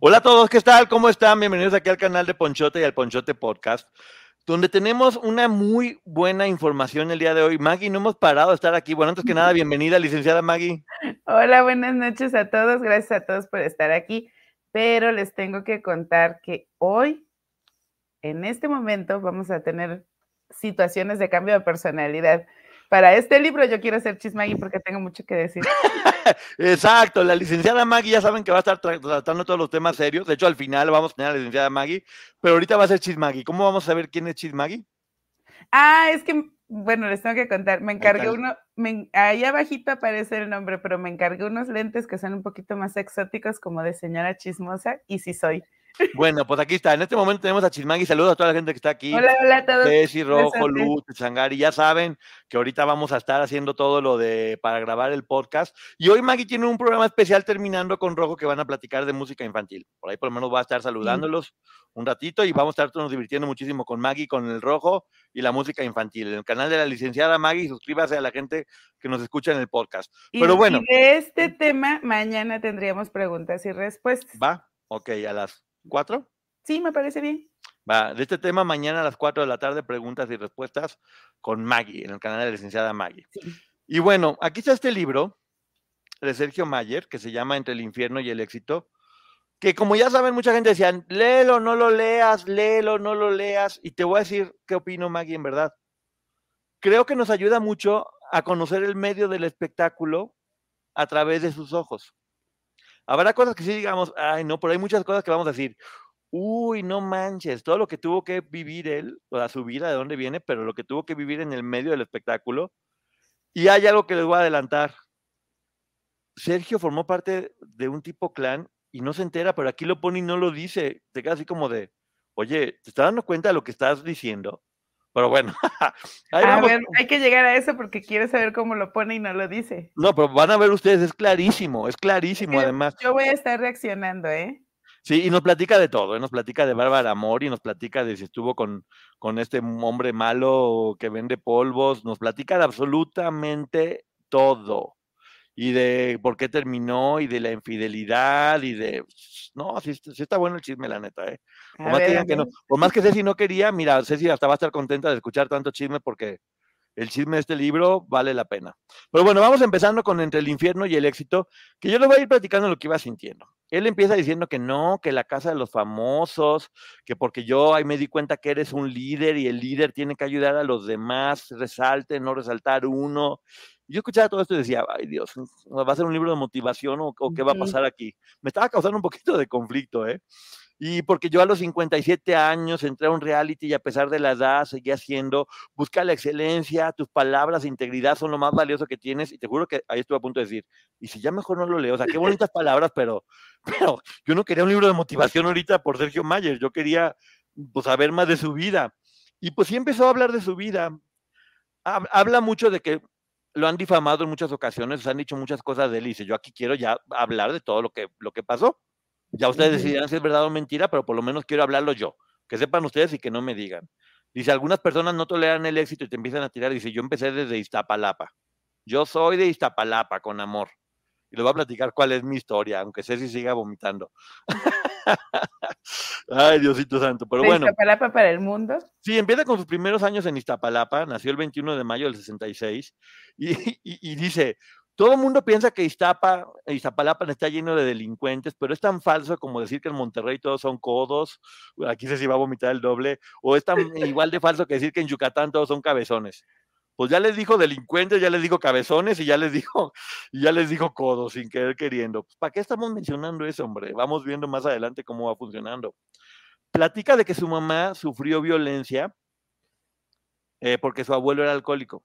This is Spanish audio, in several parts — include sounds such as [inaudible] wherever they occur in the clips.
Hola a todos, ¿qué tal? ¿Cómo están? Bienvenidos aquí al canal de Ponchote y al Ponchote Podcast, donde tenemos una muy buena información el día de hoy. Maggie, no hemos parado de estar aquí. Bueno, antes que nada, [laughs] bienvenida, licenciada Maggie. Hola, buenas noches a todos. Gracias a todos por estar aquí. Pero les tengo que contar que hoy, en este momento, vamos a tener situaciones de cambio de personalidad para este libro yo quiero ser Chismagui porque tengo mucho que decir. [laughs] Exacto, la licenciada Maggie ya saben que va a estar tratando todos los temas serios. De hecho, al final vamos a tener a la licenciada Maggie, pero ahorita va a ser Chismagui. ¿Cómo vamos a saber quién es Chismagui? Ah, es que, bueno, les tengo que contar. Me encargué uno, ahí abajito aparece el nombre, pero me encargué unos lentes que son un poquito más exóticos, como de señora chismosa, y sí soy. Bueno, pues aquí está. En este momento tenemos a Chismagui. Saludos a toda la gente que está aquí. Hola, hola a todos. Ceci, Rojo, Luz, Changari. Ya saben que ahorita vamos a estar haciendo todo lo de para grabar el podcast. Y hoy Maggie tiene un programa especial terminando con Rojo que van a platicar de música infantil. Por ahí por lo menos va a estar saludándolos un ratito y vamos a estar nos divirtiendo muchísimo con Maggie, con el Rojo y la música infantil. En el canal de la licenciada Maggie, suscríbase a la gente que nos escucha en el podcast. Pero bueno. de este tema, mañana tendríamos preguntas y respuestas. Va, ok, a las ¿Cuatro? Sí, me parece bien. Va, de este tema mañana a las cuatro de la tarde, preguntas y respuestas con Maggie, en el canal de la licenciada Maggie. Y bueno, aquí está este libro de Sergio Mayer, que se llama Entre el infierno y el éxito, que como ya saben, mucha gente decía, léelo, no lo leas, léelo, no lo leas, y te voy a decir qué opino Maggie en verdad. Creo que nos ayuda mucho a conocer el medio del espectáculo a través de sus ojos. Habrá cosas que sí digamos, ay, no, pero hay muchas cosas que vamos a decir, uy, no manches, todo lo que tuvo que vivir él, o su vida, de dónde viene, pero lo que tuvo que vivir en el medio del espectáculo. Y hay algo que les voy a adelantar. Sergio formó parte de un tipo clan y no se entera, pero aquí lo pone y no lo dice. Te queda así como de, oye, ¿te estás dando cuenta de lo que estás diciendo? Pero bueno, [laughs] a ver, hay que llegar a eso porque quiero saber cómo lo pone y no lo dice. No, pero van a ver ustedes, es clarísimo, es clarísimo además. Yo voy a estar reaccionando, ¿eh? Sí, y nos platica de todo, ¿eh? nos platica de Bárbara Amor y nos platica de si estuvo con, con este hombre malo que vende polvos, nos platica de absolutamente todo y de por qué terminó y de la infidelidad y de... No, sí, está bueno el chisme, la neta, ¿eh? Por más, que, no, por más que Ceci no quería, mira, Ceci hasta va a estar contenta de escuchar tanto chisme porque el chisme de este libro vale la pena. Pero bueno, vamos empezando con Entre el infierno y el éxito, que yo le voy a ir platicando lo que iba sintiendo. Él empieza diciendo que no, que la casa de los famosos, que porque yo ahí me di cuenta que eres un líder y el líder tiene que ayudar a los demás, resalte, no resaltar uno, yo escuchaba todo esto y decía, ay Dios, ¿va a ser un libro de motivación o, qué va a pasar aquí? Me estaba causando un poquito de conflicto, ¿eh? Y porque yo a los 57 años entré a un reality y a pesar de la edad seguía haciendo, busca la excelencia, tus palabras integridad son lo más valioso que tienes. Y te juro que ahí estuve a punto de decir, y si ya mejor no lo leo, o sea, qué bonitas palabras, pero, [laughs] pero yo no quería un libro de motivación ahorita por Sergio Mayer, yo quería pues, saber más de su vida. Y pues sí empezó a hablar de su vida. Habla mucho de que lo han difamado en muchas ocasiones, se han dicho muchas cosas de él y dice, yo aquí quiero ya hablar de todo lo que, lo que pasó. Ya ustedes decidirán si es verdad o mentira, pero por lo menos quiero hablarlo yo. Que sepan ustedes y que no me digan. Dice, algunas personas no toleran el éxito y te empiezan a tirar. Dice, yo empecé desde Iztapalapa. Yo soy de Iztapalapa, con amor. Y le voy a platicar cuál es mi historia, aunque sé si siga vomitando. [laughs] Ay, Diosito Santo. Pero bueno. Iztapalapa para el mundo? Sí, empieza con sus primeros años en Iztapalapa. Nació el 21 de mayo del 66. Y, y, y dice: Todo el mundo piensa que Iztapa, Iztapalapa está lleno de delincuentes, pero es tan falso como decir que en Monterrey todos son codos. Aquí se va a vomitar el doble. O es tan [laughs] igual de falso que decir que en Yucatán todos son cabezones. Pues ya les dijo delincuentes, ya les dijo cabezones y ya les [laughs] dijo, y ya les dijo codos sin querer queriendo. Pues, ¿Para qué estamos mencionando eso, hombre? Vamos viendo más adelante cómo va funcionando. Platica de que su mamá sufrió violencia eh, porque su abuelo era alcohólico.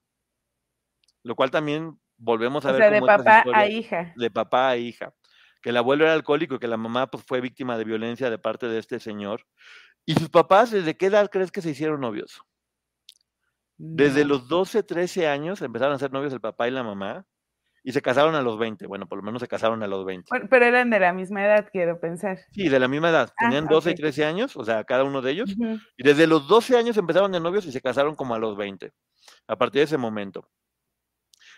Lo cual también volvemos a O ver. sea, de papá a hija. de papá a hija. Que el abuelo era alcohólico y que la mamá pues, fue víctima de violencia de parte de este señor. ¿Y sus papás desde qué edad crees que se hicieron novios? Desde No. los 12, 13 años empezaron a ser novios el papá y la mamá y se casaron a los 20. Bueno, por lo menos se casaron a los 20. Bueno, pero eran de la misma edad, quiero pensar. Sí, de la misma edad. Ah, Tenían 12 y ok. 13 años, o sea, cada uno de ellos. Ujú. Y desde los 12 años empezaron de novios y se casaron como a los 20, a partir de ese momento.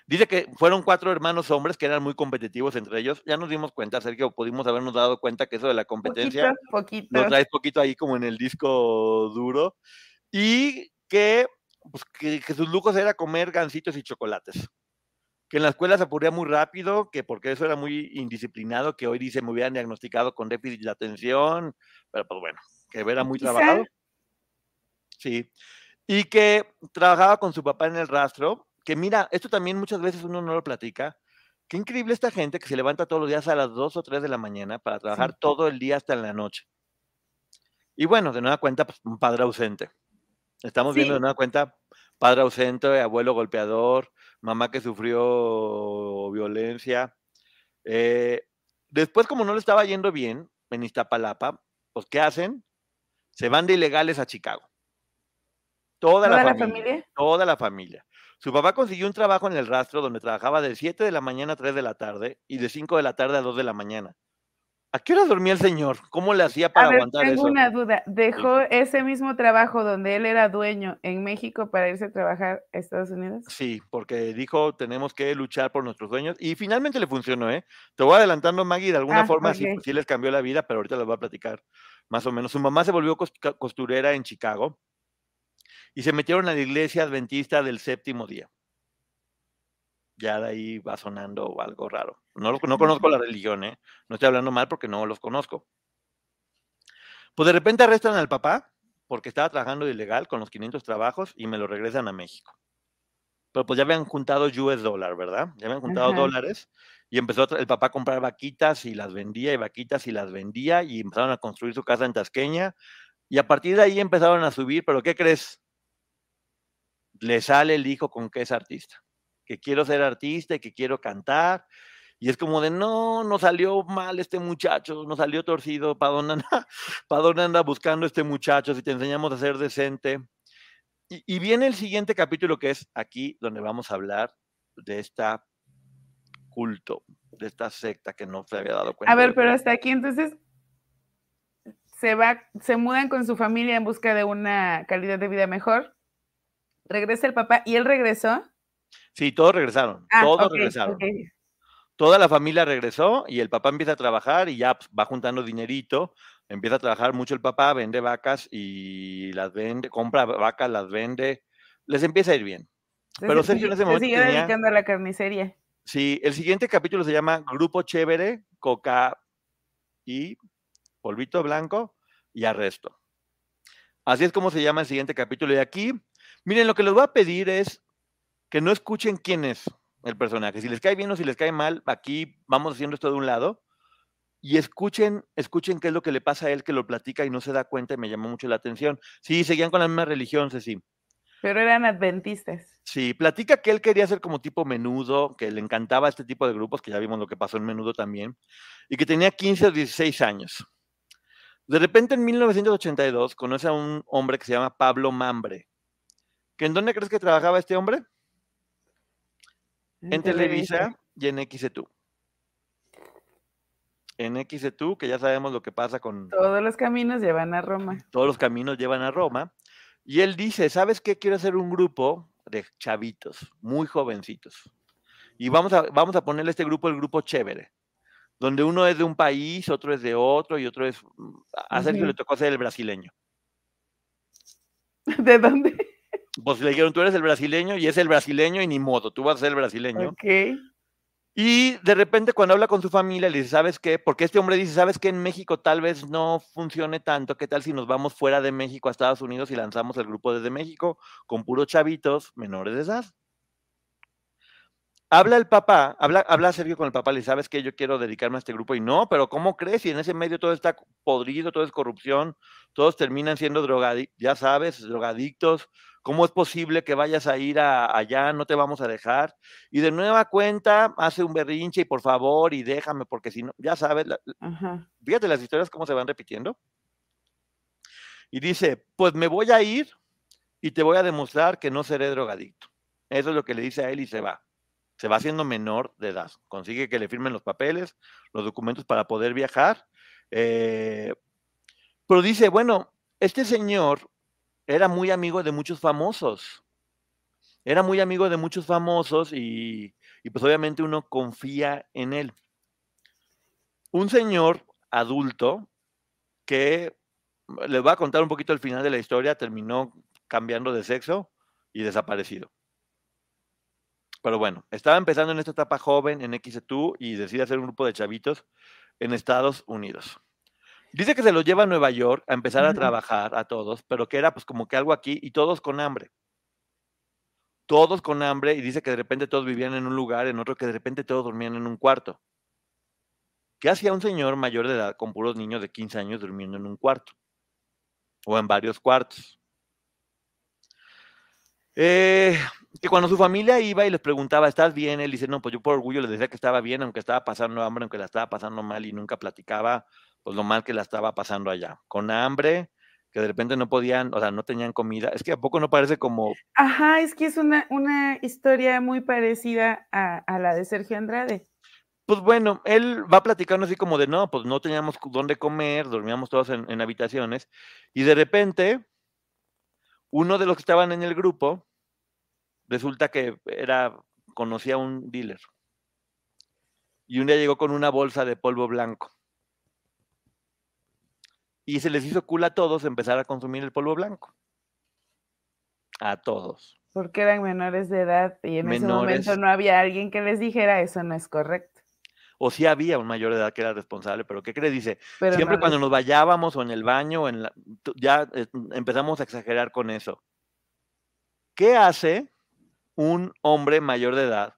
Dice que fueron cuatro hermanos hombres que eran muy competitivos entre ellos. Ya nos dimos cuenta, Sergio, pudimos habernos dado cuenta que eso de la competencia Poquito, poquito. lo traes poquito ahí como en el disco duro. Y que, pues, que, que sus lujos era comer gancitos y chocolates. Que en la escuela se aburría muy rápido, que porque eso era muy indisciplinado, que hoy dice me hubieran diagnosticado con déficit de atención, pero pues bueno, que era muy Quizá. trabajado. Sí. Y que trabajaba con su papá en el rastro, que mira, esto también muchas veces uno no lo platica. Qué increíble esta gente que se levanta todos los días a las 2 o 3 de la mañana para trabajar todo el día hasta en la noche. Y bueno, de nueva cuenta, pues, un padre ausente. Estamos viendo de nueva cuenta padre ausente, abuelo golpeador, mamá que sufrió violencia. Eh, después, como no le estaba yendo bien en Iztapalapa, pues ¿qué hacen? Se van de ilegales a Chicago. Toda, ¿Toda la, familia? Toda la familia. Su papá consiguió un trabajo en el rastro donde trabajaba de 7 de la mañana a 3 de la tarde y de 5 de la tarde a 2 de la mañana. ¿A qué hora dormía el señor? ¿Cómo le hacía para A ver, aguantar tengo eso? una duda. ¿Dejó ese mismo trabajo donde él era dueño en México para irse a trabajar a Estados Unidos? Sí, porque dijo tenemos que luchar por nuestros sueños y finalmente le funcionó, ¿eh? Te voy adelantando, Maggie, de alguna Ah, forma sí, sí les cambió la vida, pero ahorita les voy a platicar más o menos. Su mamá se volvió costurera en Chicago y se metieron a la iglesia adventista del séptimo día. Ya de ahí va sonando algo raro. No, no conozco la religión, ¿eh? No estoy hablando mal porque no los conozco. Pues de repente arrestan al papá porque estaba trabajando ilegal con los 500 trabajos y me lo regresan a México. Pero pues ya habían juntado US dólar, ¿verdad? Ya habían juntado Ajá. dólares y empezó el papá a comprar vaquitas y las vendía y vaquitas y las vendía y empezaron a construir su casa en Tasqueña y a partir de ahí empezaron a subir, pero ¿qué crees? Le sale el hijo con que es artista, que quiero ser artista y que quiero cantar y es como de, no, no salió mal este muchacho, no salió torcido, ¿para dónde anda, [laughs] para dónde anda buscando este muchacho si te enseñamos a ser decente? Y, y viene el siguiente capítulo que es aquí donde vamos a hablar de esta culto, de esta secta que no se había dado cuenta. A ver, pero hasta aquí entonces se va, se mudan con su familia en busca de una calidad de vida mejor. Regresa el papá y él regresó. Sí, todos regresaron, Ah, todos regresaron. Toda la familia regresó y el papá empieza a trabajar y ya pues, va juntando dinerito, empieza a trabajar mucho el papá, vende vacas y las vende, compra vacas, las vende, les empieza a ir bien. Pero Sergio en ese se momento siguió tenía- dedicando a la carnicería. Sí, el siguiente capítulo se llama Grupo Chévere, Coca y Polvito Blanco y Arresto. Así es como se llama el siguiente capítulo. Y aquí, miren, lo que les voy a pedir es que no escuchen quién es el personaje. Si les cae bien o si les cae mal, aquí vamos haciendo esto de un lado. Y escuchen, escuchen qué es lo que le pasa a él que lo platica y no se da cuenta y me llamó mucho la atención. Sí, seguían con la misma religión, Ceci. Pero eran adventistas. Sí, platica que él quería ser como tipo menudo, que le encantaba este tipo de grupos, que ya vimos lo que pasó en menudo también, y que tenía 15 o 16 años. De repente en 1982 conoce a un hombre que se llama Pablo Mambre. ¿Que ¿En dónde crees que trabajaba este hombre? En Televisa y en XETU. En XETU, que ya sabemos lo que pasa con Todos los caminos llevan a Roma. todos los caminos llevan a Roma. Y él dice, ¿sabes qué? Quiero hacer un grupo de chavitos, muy jovencitos. Y vamos a, vamos a ponerle a este grupo el grupo chévere, donde uno es de un país, otro es de otro y otro es... mm, A Sergio Ujú. le tocó ser el brasileño. [laughs] ¿De dónde? Pues le dijeron, tú eres el brasileño y es el brasileño y ni modo, tú vas a ser el brasileño. Y de repente cuando habla con su familia le dice, ¿sabes qué? Porque este hombre dice, ¿sabes qué? En México tal vez no funcione tanto. ¿Qué tal si nos vamos fuera de México a Estados Unidos y lanzamos el grupo desde México con puros chavitos menores de edad? habla el papá, habla, habla Sergio con el papá, le dice, ¿sabes qué? Yo quiero dedicarme a este grupo. Y no, pero ¿cómo crees? Si en ese medio todo está podrido, todo es corrupción, todos terminan siendo drogadictos, ya sabes, drogadictos. ¿Cómo es posible que vayas a ir allá? No te vamos a dejar. Y de nueva cuenta, hace un berrinche y por favor, y déjame, porque si no, ya sabes, fíjate las historias cómo se van repitiendo. Y dice, pues me voy a ir y te voy a demostrar que no seré drogadicto. Eso es lo que le dice a él y se va se va haciendo menor de edad. Consigue que le firmen los papeles, los documentos para poder viajar. Eh, pero dice, bueno, este señor era muy amigo de muchos famosos. Era muy amigo de muchos famosos y, pues obviamente uno confía en él. Un señor adulto que les voy a contar un poquito el final de la historia, terminó cambiando de sexo y desaparecido. Pero bueno, estaba empezando en esta etapa joven en XETU y decide hacer un grupo de chavitos en Estados Unidos. Dice que se los lleva a Nueva York a empezar a trabajar a todos, pero que era pues como que algo aquí y todos con hambre. Todos con hambre y dice que de repente todos vivían en un lugar, en otro que de repente todos dormían en un cuarto. ¿Qué hacía un señor mayor de edad con puros niños de 15 años durmiendo en un cuarto? O en varios cuartos. Eh, que cuando su familia iba y les preguntaba, ¿estás bien? Él dice, no, pues yo por orgullo les decía que estaba bien, aunque estaba pasando hambre, aunque la estaba pasando mal y nunca platicaba, pues lo mal que la estaba pasando allá. Con hambre, que de repente no podían, o sea, no tenían comida. Es que a poco no parece como... Ajá, es que es una, una historia muy parecida a, la de Sergio Andrade. Pues bueno, él va platicando así como de, no, pues no teníamos dónde comer, dormíamos todos en, en habitaciones, y de repente, uno de los que estaban en el grupo, resulta que era, conocía a un dealer. Y un día llegó con una bolsa de polvo blanco. Y se les hizo cool a todos empezar a consumir el polvo blanco. A todos. Porque eran menores de edad y en ese momento no había alguien que les dijera eso no es correcto. O sí había un mayor de edad que era responsable, pero ¿qué cree? Dice, siempre cuando nos vayábamos o en el baño, en ya eh, empezamos a exagerar con eso. ¿Qué hace un hombre mayor de edad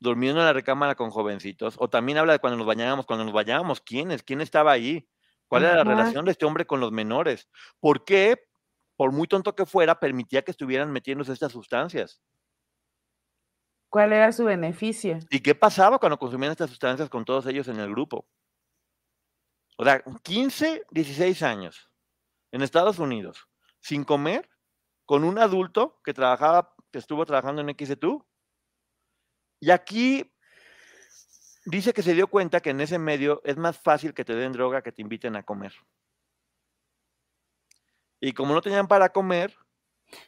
durmiendo en la recámara con jovencitos, o también habla de cuando nos bañábamos, cuando nos bañábamos, ¿quiénes? ¿Quién estaba ahí? ¿Cuál era la relación de este hombre con los menores? ¿Por qué, por muy tonto que fuera, permitía que estuvieran metiéndose estas sustancias? ¿Cuál era su beneficio? ¿Y qué pasaba cuando consumían estas sustancias con todos ellos en el grupo? O sea, 15, 16 años en Estados Unidos, sin comer, con un adulto que trabajaba que estuvo trabajando en XETU. Y aquí dice que se dio cuenta que en ese medio es más fácil que te den droga que te inviten a comer. Y como no tenían para comer,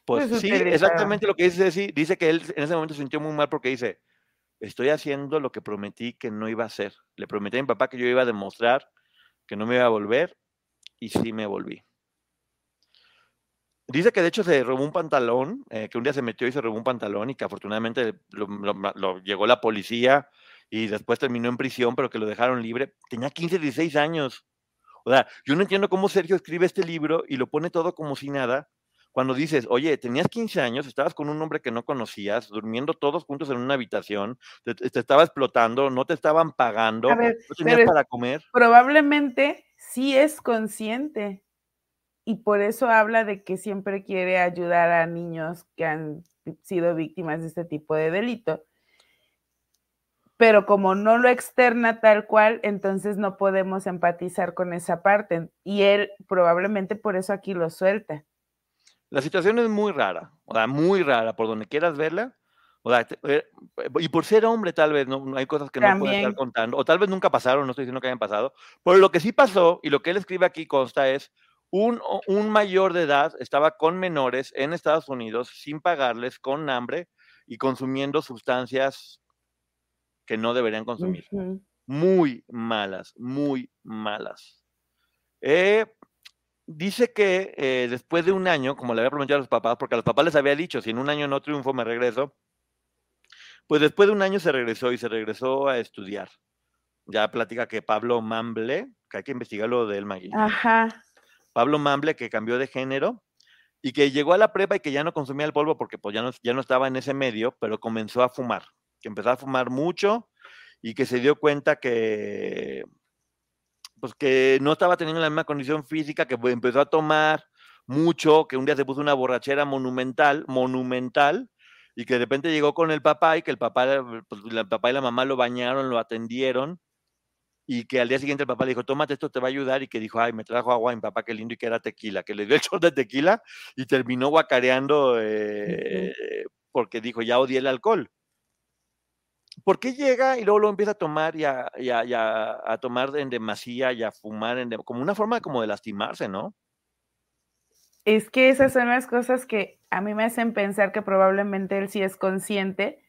pues, pues sí, exactamente lo que dice Ceci, dice que él en ese momento se sintió muy mal porque dice, estoy haciendo lo que prometí que no iba a hacer. Le prometí a mi papá que yo iba a demostrar que no me iba a volver y sí me volví. Dice que de hecho se robó un pantalón, eh, que un día se metió y se robó un pantalón y que afortunadamente lo, llegó la policía y después terminó en prisión, pero que lo dejaron libre. Tenía 15, 16 años. O sea, yo no entiendo cómo Sergio escribe este libro y lo pone todo como si nada. Cuando dices, oye, tenías 15 años, estabas con un hombre que no conocías, durmiendo todos juntos en una habitación, te, estaba explotando, no te estaban pagando, no tenías para comer. Probablemente sí es consciente y por eso habla de que siempre quiere ayudar a niños que han sido víctimas de este tipo de delito. Pero como no lo externa tal cual, entonces no podemos empatizar con esa parte. Y él probablemente por eso aquí lo suelta. La situación es muy rara, o sea, muy rara, por donde quieras verla. O sea, eh, y por ser hombre, tal vez, ¿no? Hay cosas que no puedo estar contando, o tal vez nunca pasaron, no estoy diciendo que hayan pasado, pero lo que sí pasó, y lo que él escribe aquí consta es, un, mayor de edad estaba con menores en Estados Unidos sin pagarles, con hambre y consumiendo sustancias que no deberían consumir. Muy malas, muy malas. Eh, dice que eh, después de un año, como le había prometido a los papás, porque a los papás les había dicho, si en un año no triunfo me regreso, pues después de un año se regresó y se regresó a estudiar. Ya platica que Pablo Mamble, que hay que investigarlo de él, Maggie. Ajá. Pablo Mamble, que cambió de género y que llegó a la prepa y que ya no consumía el polvo porque pues ya no, ya no estaba en ese medio, pero comenzó a fumar. Que empezó a fumar mucho y que se dio cuenta que, pues que no estaba teniendo la misma condición física, que empezó a tomar mucho, que un día se puso una borrachera monumental, monumental, y que de repente llegó con el papá y que el papá, pues, el papá y la mamá lo bañaron, lo atendieron, y que al día siguiente el papá le dijo, tómate esto, te va a ayudar, y que dijo, ay, me trajo agua mi papá, qué lindo, y que era tequila, que le dio el [laughs] shot de tequila y terminó guacareando eh, porque dijo, ya odié el alcohol. ¿Por qué llega y luego lo empieza a tomar y a, a, tomar en demasía y a fumar en como una forma como de lastimarse, ¿no? Es que esas son las cosas que a mí me hacen pensar que probablemente él sí es consciente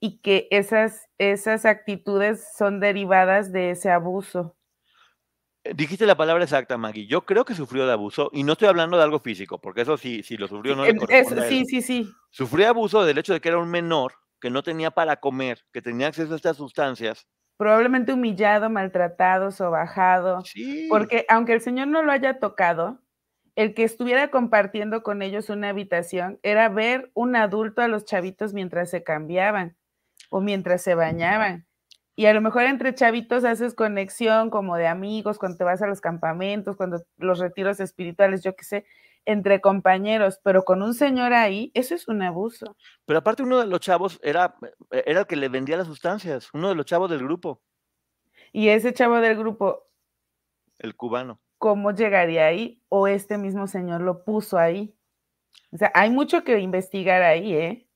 y que esas, esas actitudes son derivadas de ese abuso. Eh, dijiste la palabra exacta, Maggie. Yo creo que sufrió de abuso y no estoy hablando de algo físico, porque eso sí, si lo sufrió no le corresponde Sí, sí, sí. Sufrió abuso del hecho de que era un menor, que no tenía para comer, que tenía acceso a estas sustancias. Probablemente humillado, maltratado, sobajado. Sí. Porque aunque el Señor no lo haya tocado, el que estuviera compartiendo con ellos una habitación era ver un adulto a los chavitos mientras se cambiaban o mientras se bañaban. Y a lo mejor entre chavitos haces conexión como de amigos, cuando te vas a los campamentos, cuando los retiros espirituales, yo qué sé, entre compañeros, pero con un señor ahí, eso es un abuso. Pero aparte uno de los chavos era, era el que le vendía las sustancias, uno de los chavos del grupo. Y ese chavo del grupo. El cubano. ¿Cómo llegaría ahí? ¿O este mismo señor lo puso ahí? O sea, hay mucho que investigar ahí, ¿eh?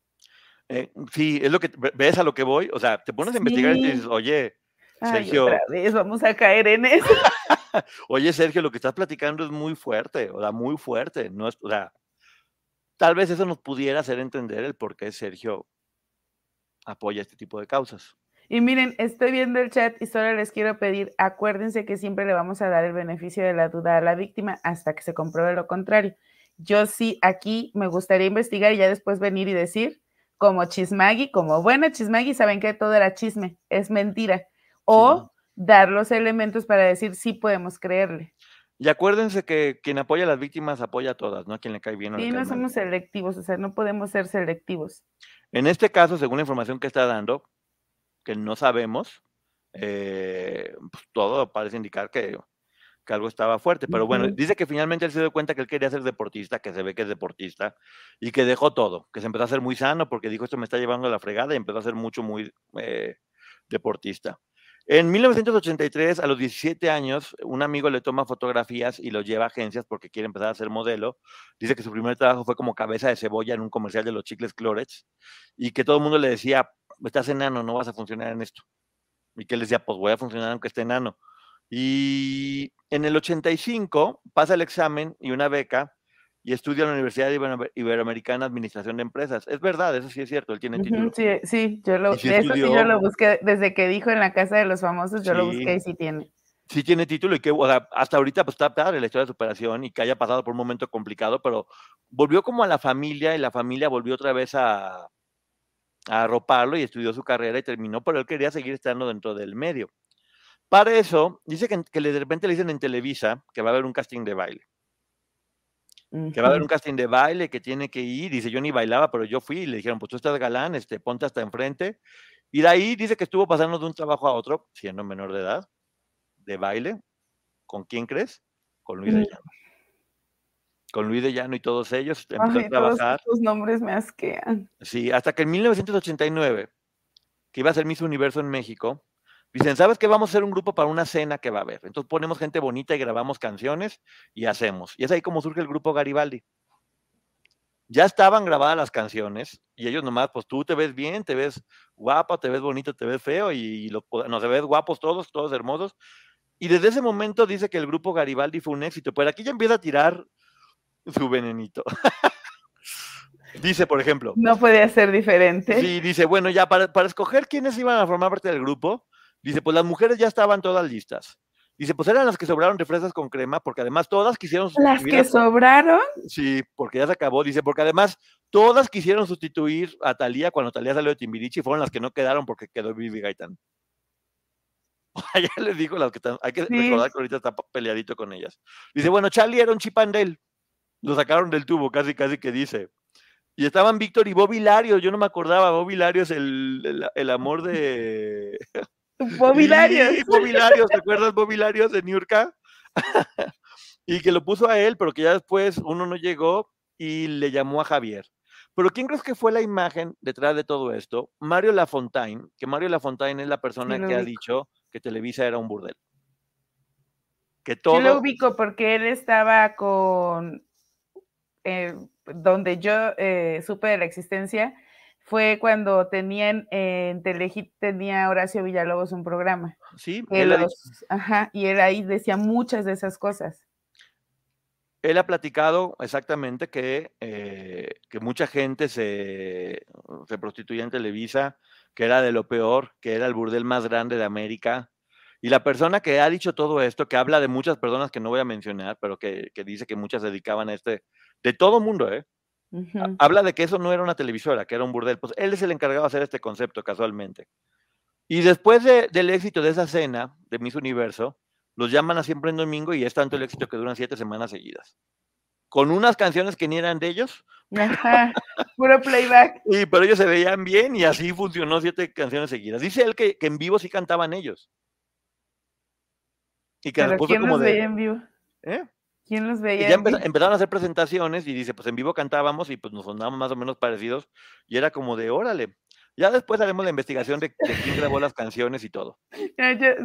Eh, sí, es lo que ves a lo que voy. O sea, te pones a investigar y dices, oye, Sergio. otra vez vamos a caer en eso. [laughs] [laughs] oye, Sergio, lo que estás platicando es muy fuerte, o sea, muy fuerte. No es, o sea, tal vez eso nos pudiera hacer entender el por qué Sergio apoya este tipo de causas. Y miren, estoy viendo el chat y solo les quiero pedir, acuérdense que siempre le vamos a dar el beneficio de la duda a la víctima hasta que se compruebe lo contrario. Yo sí, aquí me gustaría investigar y ya después venir y decir, como Chismagui, como buena Chismagui, saben que todo era chisme, es mentira. O dar los elementos para decir sí podemos creerle. Y acuérdense que quien apoya a las víctimas apoya a todas, ¿no? A quien le cae bien o Sí, no somos selectivos, o sea, no podemos ser selectivos. En este caso, según la información que está dando, que no sabemos, eh, pues, todo parece indicar que que algo estaba fuerte. Pero bueno, dice que finalmente él se dio cuenta que él quería ser deportista, que se ve que es deportista, y que dejó todo, que se empezó a hacer muy sano porque dijo esto me está llevando a la fregada y empezó a ser mucho, muy eh, deportista. En 1983, a los 17 años, un amigo le toma fotografías y lo lleva a agencias porque quiere empezar a ser modelo. Dice que su primer trabajo fue como cabeza de cebolla en un comercial de los chicles Clorets y que todo el mundo le decía, estás enano, no vas a funcionar en esto. Y que él decía, pues voy a funcionar aunque esté enano. Y en el 85 pasa el examen y una beca y estudia en la Universidad Iberoamericana Administración de Empresas. Es verdad, eso sí es cierto, él tiene título. Sí, sí, yo lo, eso sí yo lo busqué, desde que dijo en la Casa de los Famosos, yo lo busqué y sí tiene. Sí tiene título y que hasta ahorita pues está padre la historia de superación y que haya pasado por un momento complicado, pero volvió como a la familia y la familia volvió otra vez a, a arroparlo y estudió su carrera y terminó, pero él quería seguir estando dentro del medio. Para eso, dice que, de repente le dicen en Televisa que va a haber un casting de baile. Que va a haber un casting de baile, que tiene que ir. Dice, yo ni bailaba, pero yo fui y le dijeron, pues tú estás galán, este, ponte hasta enfrente. Y de ahí dice que estuvo pasando de un trabajo a otro, siendo menor de edad, de baile. ¿Con quién crees? Con Luis de mm. Llano. Con Luis de Llano y todos ellos empezó a trabajar. Todos nombres me asquean. Sí, hasta que en 1989, que iba a ser Miss Universo en México, Dicen, ¿sabes qué? Vamos a hacer un grupo para una cena que va a haber. Entonces ponemos gente bonita y grabamos canciones y hacemos. Y es ahí como surge el grupo Garibaldi. Ya estaban grabadas las canciones y ellos nomás, pues tú te ves bien, te ves guapa, te ves bonito, te ves feo y lo, no se ves guapos todos, todos hermosos. Y desde ese momento dice que el grupo Garibaldi fue un éxito, pero aquí ya empieza a tirar su venenito. [laughs] dice, por ejemplo. No podía ser diferente. Sí, dice, bueno, ya para, para escoger quiénes iban a formar parte del grupo, Dice, pues las mujeres ya estaban todas listas. Dice, pues eran las que sobraron de fresas con crema, porque además todas quisieron ¿Las que sobraron? Sí, porque ya se acabó. Dice, porque además todas quisieron sustituir a Talía cuando Talía salió de Timbiriche y fueron las que no quedaron porque quedó Vivi Gaitán. [laughs] ya les dijo las que están, hay que recordar que ahorita está peleadito con ellas. Dice, bueno, Charlie era un chipandel. Lo sacaron del tubo, casi, casi que dice. Y estaban Víctor y Bobby Larios, yo no me acordaba, Bobby Larios, el, el, el amor de... [laughs] Bobby Larios. Sí, Bobby Larios, ¿te acuerdas Bobby Larios de Niurka? [laughs] y que lo puso a él, pero que ya después uno no llegó y le llamó a Javier. Pero ¿quién crees que fue la imagen detrás de todo esto? Mario Lafontaine, que Mario Lafontaine es la persona que ha dicho que Televisa era un burdel. Que Yo todo... lo ubico porque él estaba con, eh, donde yo eh, supe de la existencia, fue cuando tenían eh, en Telehit, tenía Horacio Villalobos un programa. Sí, él los- ajá, y él ahí decía muchas de esas cosas. él ha platicado exactamente que, eh, que mucha gente se, se prostituía en Televisa, que era de lo peor, que era el burdel más grande de América. Y la persona que ha dicho todo esto, que habla de muchas personas que no voy a mencionar, pero que, que dice que muchas dedicaban a este, de todo mundo, ¿eh? Ujú. habla de que eso no era una televisora, que era un burdel. Pues él es el encargado de hacer este concepto casualmente. Y después de- del éxito de esa cena de Miss Universo, los llaman a siempre en domingo y es tanto el éxito que duran siete semanas seguidas. Con unas canciones que ni eran de ellos, [laughs] Ajá, puro playback. y, pero ellos se veían bien y así funcionó siete canciones seguidas. Dice él que, que en vivo sí cantaban ellos. Y que Pero ¿quién como los de... veía en vivo? ¿eh? ¿Quién los Y veía ya en empeza- vivo? empezaron a hacer presentaciones y dice, pues en vivo cantábamos y pues nos sonábamos más o menos parecidos y era como de, órale. Ya después haremos la investigación de, de quién grabó las canciones y todo. Ya, yo-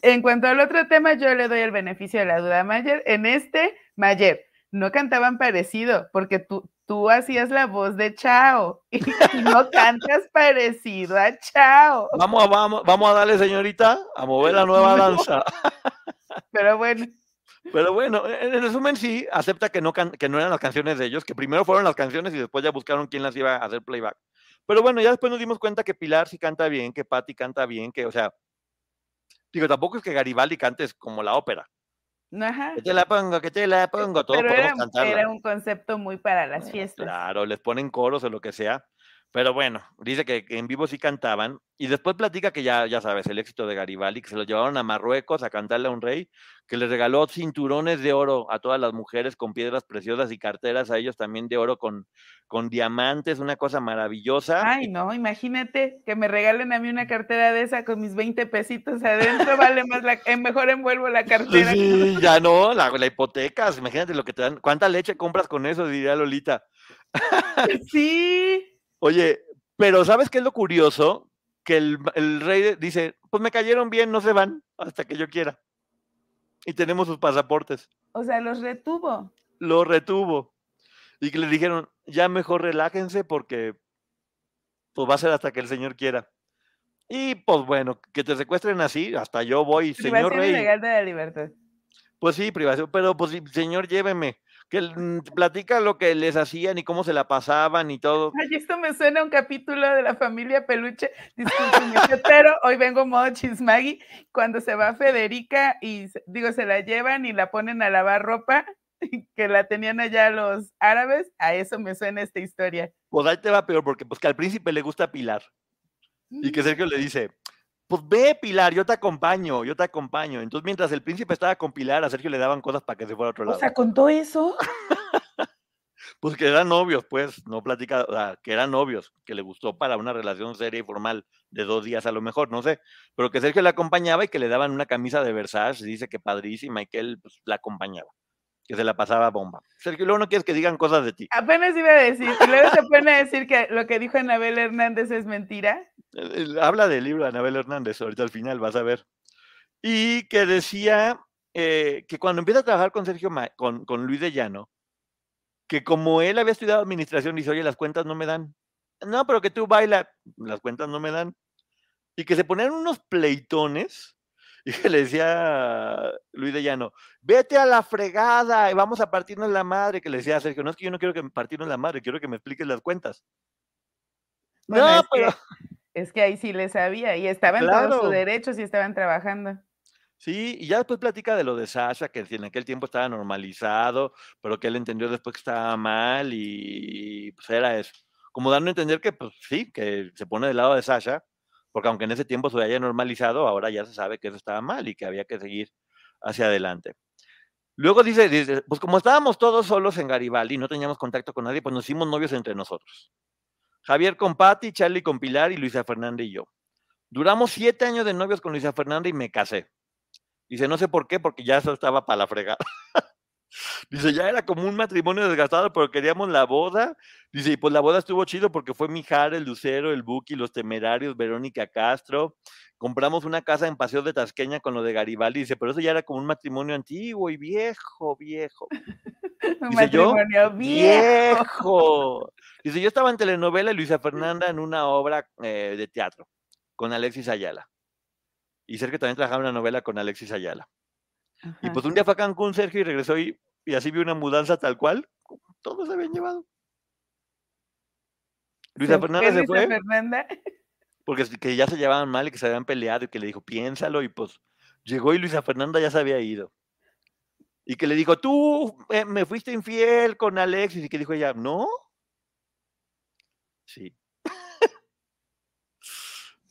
en cuanto al otro tema, yo le doy el beneficio de la duda a Mayer. En este, Mayer, no cantaban parecido, porque tú, tú hacías la voz de Chao [laughs] y no cantas parecido a Chao. Vamos a, vamos, vamos a darle, señorita, a mover la nueva No. [laughs] danza. Pero bueno, Pero bueno, en en resumen sí, acepta que no, que no eran las canciones de ellos, que primero fueron las canciones y después ya buscaron quién las iba a hacer playback. Pero bueno, ya después nos dimos cuenta que Pilar sí canta bien, que Patti canta bien, que, o sea, digo, tampoco es que Garibaldi cante es como la ópera. ajá. Que te la pongo, que te la pongo, todos Pero podemos era, cantarla. era un concepto muy para las fiestas. Claro, les ponen coros o lo que sea. Pero bueno, dice que, en vivo sí cantaban. Y después platica que ya, ya sabes, el éxito de Garibaldi, que se lo llevaron a Marruecos a cantarle a un rey, que les regaló cinturones de oro a todas las mujeres con piedras preciosas y carteras a ellos también de oro con, con diamantes, una cosa maravillosa. Ay, no, imagínate que me regalen a mí una cartera de esa con mis 20 pesitos adentro, vale más la, eh, mejor envuelvo la [laughs] cartera. Sí, ya no, la, la hipoteca, imagínate lo que te dan. ¿Cuánta leche compras con eso? Diría Lolita. Sí, Oye, pero ¿sabes qué es lo curioso? Que el, el rey dice, pues me cayeron bien, no se van hasta que yo quiera. Y tenemos sus pasaportes. o sea, los retuvo. Lo retuvo. Y que le dijeron, ya mejor relájense porque pues va a ser hasta que el señor quiera. Y pues bueno, que te secuestren así, hasta yo voy, señor Privación rey. ilegal de la libertad. Pues sí, privación, pero pues señor, lléveme. Que mm, platica lo que les hacían y cómo se la pasaban y todo. Ay, esto me suena a un capítulo de la familia Peluche. Discúlpenme, pero hoy vengo modo chismagui. Cuando se va Federica y digo, se la llevan y la ponen a lavar ropa, que la tenían allá los árabes, a eso me suena esta historia. Pues ahí te va peor, porque pues que al príncipe le gusta Pilar. Y que Sergio le dice, pues ve Pilar, yo te acompaño, yo te acompaño. Entonces mientras el príncipe estaba con Pilar, a Sergio le daban cosas para que se fuera a otro O lado. sea, contó eso. [laughs] Pues que eran novios, pues, no platica, o sea, que eran novios, que le gustó para una relación seria y formal de dos días a lo mejor, no sé. Pero que Sergio le acompañaba y que le daban una camisa de Versace, dice que padrísima y que él pues, la acompañaba, que se la pasaba bomba. Sergio, luego no quieres que digan cosas de ti. Apenas iba a decir, y luego se pone a decir que lo que dijo Anabel Hernández es mentira. Eh, eh, Habla del libro de Anabel Hernández, ahorita al final vas a ver. Y que decía eh, que cuando empieza a trabajar con Sergio, Ma- con, con Luis de Llano, que como él había estudiado administración, dice, oye, las cuentas no me dan. No, pero que tú baila, las cuentas no me dan. Y que se ponían unos pleitones [laughs] y le decía Luis de Llano, vete a la fregada y vamos a partirnos la madre, que le decía a Sergio, no es que yo no quiero que me partirnos la madre, quiero que me expliques las cuentas. Bueno, no, es, pero... que, es que ahí sí le sabía y estaba en todos Claro. sus derechos y estaban trabajando. Sí, y ya después platica de lo de Sasha, que en aquel tiempo estaba normalizado, pero que él entendió después que estaba mal y pues era eso. Como dando a entender que, pues sí, que se pone del lado de Sasha, porque aunque en ese tiempo se haya normalizado, ahora ya se sabe que eso estaba mal y que había que seguir hacia adelante. Luego dice, dice, pues como estábamos todos solos en Garibaldi no teníamos contacto con nadie, pues nos hicimos novios entre nosotros. Javier con Patti, Charlie con Pilar y Luisa Fernanda y yo. Duramos siete años de novios con Luisa Fernanda y me casé. Dice, no sé por qué, porque ya eso estaba para la fregada. Dice, ya era como un matrimonio desgastado, pero queríamos la boda. Dice, y pues la boda estuvo chido porque fue Mijar, el Lucero, el Buki, los Temerarios, Verónica Castro. Compramos una casa en Paseo de Tasqueña con lo de Garibaldi. Dice, pero eso ya era como un matrimonio antiguo y viejo, viejo. [laughs] Un Dice, yo, matrimonio viejo. viejo. [laughs] Dice, yo estaba en telenovela y Luisa Fernanda en [laughs] una obra eh, de teatro con Alexis Ayala. Y Sergio también trabajaba en una novela con Alexis Ayala. Y pues un día fue a Cancún, Sergio, y regresó y, y así vio una mudanza tal cual. como Todos se habían llevado. Luisa Fernanda se fue Fernanda. porque que ya se llevaban mal y que se habían peleado y que le dijo, piénsalo. Y pues llegó y Luisa Fernanda ya se había ido. Y que le dijo, tú eh, me fuiste infiel con Alexis. Y que dijo ella, ¿no? Sí. [laughs]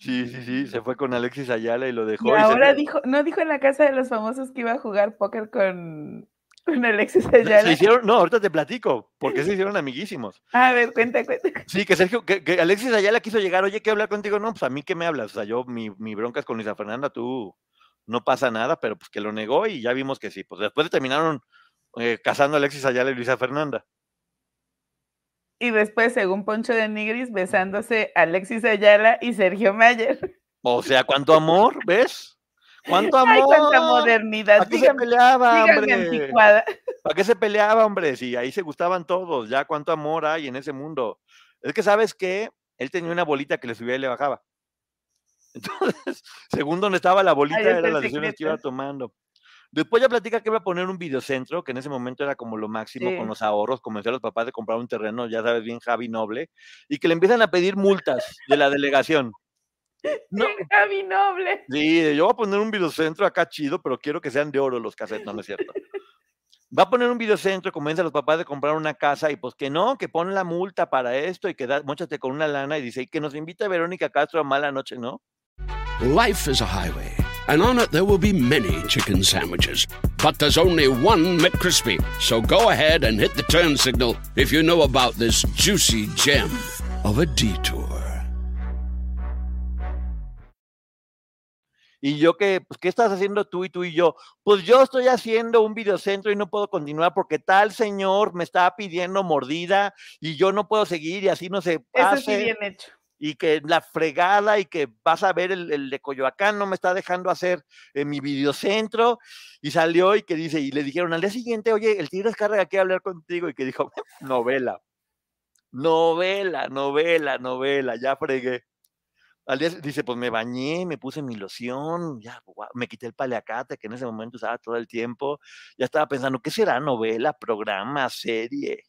sí, sí, sí. Se fue con Alexis Ayala y lo dejó. Y y ahora dijo, no dijo en la casa de los famosos que iba a jugar póker con, con Alexis se Ayala. hicieron, no, ahorita te platico, porque se hicieron amiguísimos. [laughs] A ver, cuenta, cuenta. Sí, que Sergio, que, que Alexis Ayala quiso llegar, oye, ¿qué hablar contigo? No, pues a mí que me hablas, o sea, yo, mi, mi bronca es con Luisa Fernanda, tú no pasa nada, pero pues que lo negó y ya vimos que sí. Pues después terminaron eh, casando a Alexis Ayala y Luisa Fernanda. Y después, según Poncho de Nigris, besándose Alexis Ayala y Sergio Mayer. O sea, cuánto amor, ¿ves? ¿Cuánto amor? Ay, cuánta modernidad. ¿Para qué se peleaba, hombre? anticuada. ¿Para qué se peleaba, hombre? Si ahí se gustaban todos, ya cuánto amor hay en ese mundo. Es que, ¿sabes qué? Él tenía una bolita que le subía y le bajaba. [laughs] Entonces, según donde estaba la bolita, eran el las decisiones que iba tomando. Después ya platica que iba a poner un videocentro, que en ese momento era como lo máximo Sí. con los ahorros, convenció a los papás de comprar un terreno, ya sabes bien, Javi Noble, y que le empiezan a pedir multas de la delegación. No, Javi Noble. Sí, yo voy a poner un videocentro acá chido, pero quiero que sean de oro los cassettes, no, no es cierto. Va a poner un videocentro, convence a los papás de comprar una casa y pues que no, que pon la multa para esto y que da, móchate con una lana y dice, y que nos invita Verónica Castro a mala noche, ¿no? Life is a highway, and on it there will be many chicken sandwiches. But there's only one McCrispy. So go ahead and hit the turn signal if you know about this juicy gem of a detour. Y yo que, pues, ¿qué estás haciendo tú y tú y yo? Pues yo estoy haciendo un videocentro y no puedo continuar porque tal señor me está pidiendo mordida y yo no puedo seguir y así no se Eso sí, bien hecho. Y que la fregada y que vas a ver el, el de Coyoacán no me está dejando hacer eh, mi videocentro y salió y que dice, y le dijeron al día siguiente, oye, el Tigres Carrega quiere hablar contigo y que dijo, [laughs] novela, novela, novela, novela, ya fregué. Al día, dice, pues me bañé, me puse mi loción, ya, me quité el paliacate que en ese momento usaba todo el tiempo, ya estaba pensando, ¿qué será novela, programa, serie?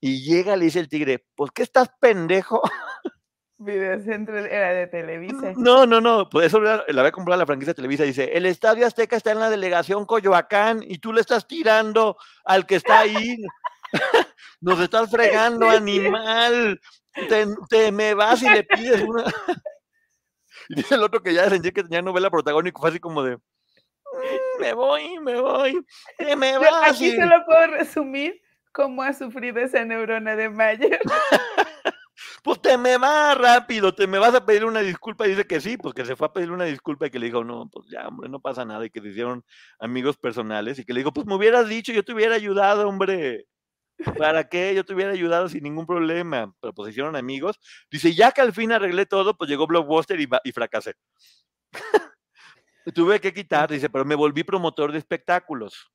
Y llega, le dice el tigre, pues, ¿qué estás pendejo? [laughs] Videocentro era de Televisa. No, no, no, pues eso la había comprado la franquicia Televisa. Dice, el Estadio Azteca está en la delegación Coyoacán y tú le estás tirando al que está ahí. [laughs] Nos estás fregando, animal. Te, te me vas y le pides una... [laughs] Y dice el otro que ya sentía que tenía novela protagónica, fue así como de, "Mm, me voy, me voy, te me Yo vas. Aquí y- solo puedo resumir cómo ha sufrido esa neurona de Mayer. [laughs] pues te me vas rápido, te me vas a pedir una disculpa. Y dice que sí, pues que se fue a pedir una disculpa y que le dijo, no, pues ya, hombre, no pasa nada. Y que se hicieron amigos personales y que le dijo, pues me hubieras dicho, yo te hubiera ayudado, hombre. ¿Para qué? Yo te hubiera ayudado sin ningún problema. Pero pues se hicieron amigos. Dice, ya que al fin arreglé todo, pues llegó Blockbuster y, y fracasé. Tuve que quitar, dice, pero me volví promotor de espectáculos.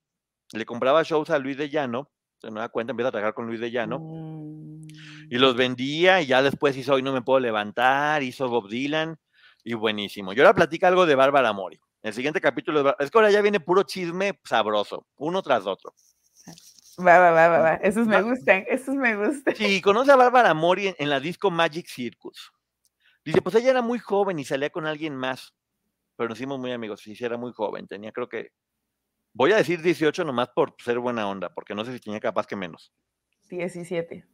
Le compraba shows a Luis de Llano, se me da cuenta, empieza a trabajar con Luis de Llano Mm. y los vendía y ya después hizo Hoy no me puedo levantar, hizo Bob Dylan y buenísimo. Y ahora platica algo de Bárbara Mori. El siguiente capítulo de es que ahora ya viene puro chisme sabroso, uno tras otro. Va, va, va, va, va. Esos me gustan, esos me gustan. Si conoce a Bárbara Mori en, en la disco Magic Circus. Dice, pues ella era muy joven y salía con alguien más, pero nos hicimos muy amigos. Sí, sí, era muy joven, tenía creo que, voy a decir 18 nomás por ser buena onda, porque no sé si tenía capaz que menos. 17.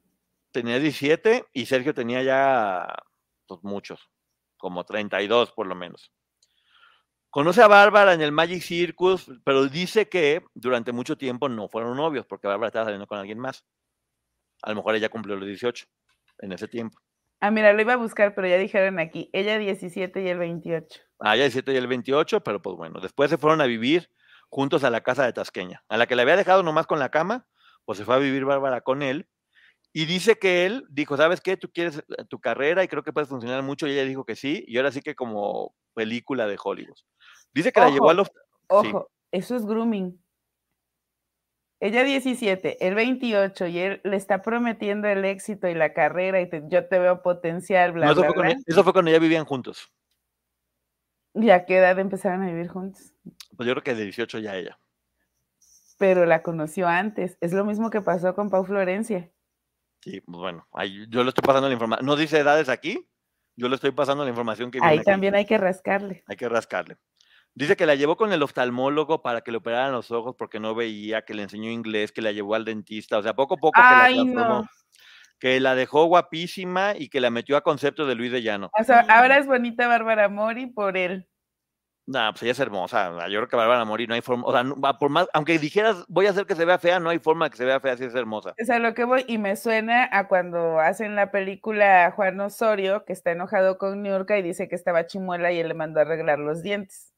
tenía 17 y Sergio tenía ya pues, muchos, como 32 por lo menos. Conoce a Bárbara en el Magic Circus, pero dice que durante mucho tiempo no fueron novios, porque Bárbara estaba saliendo con alguien más. A lo mejor ella cumplió los 18 en ese tiempo. Ah, mira, lo iba a buscar, pero ya dijeron aquí, ella 17 y el 28. Ah, ella 17 y el 28, pero pues bueno, después se fueron a vivir juntos a la casa de Tasqueña, a la que le había dejado nomás con la cama, pues se fue a vivir Bárbara con él. Y dice que él dijo, ¿sabes qué? Tú quieres eh, tu carrera y creo que puedes funcionar mucho. Y ella dijo que sí. Y ahora sí que como película de Hollywood. Dice que la llevó a los... Ojo, eso es grooming. Ella 17, él 28 y él le está prometiendo el éxito y la carrera y yo te veo potencial, bla, eso, bla, fue bla. Cuando, eso fue cuando ya vivían juntos. ¿Y a qué edad empezaron a vivir juntos? Pues yo creo que de 18 ya ella. Pero la conoció antes. Es lo mismo que pasó con Pau Florencia. Sí, pues bueno, ahí, yo le estoy pasando la información. No dice edades aquí, yo le estoy pasando la información que Ahí viene también aquí. hay que rascarle. Hay que rascarle. Dice que la llevó con el oftalmólogo para que le operaran los ojos porque no veía, que le enseñó inglés, que la llevó al dentista, o sea, poco a poco que la Ay, transformó, no. Que la dejó guapísima y que la metió a concepto de Luis de Llano. O sea, ahora es bonita Bárbara Mori por él. Nah, pues ella es hermosa. Yo creo que Bárbara Mori no hay forma, o sea, no- por más, aunque dijeras voy a hacer que se vea fea, no hay forma que se vea fea si es hermosa. Es a lo que voy y me suena a cuando hacen la película Juan Osorio, que está enojado con Niurka y dice que estaba chimuela y él le mandó a arreglar los dientes.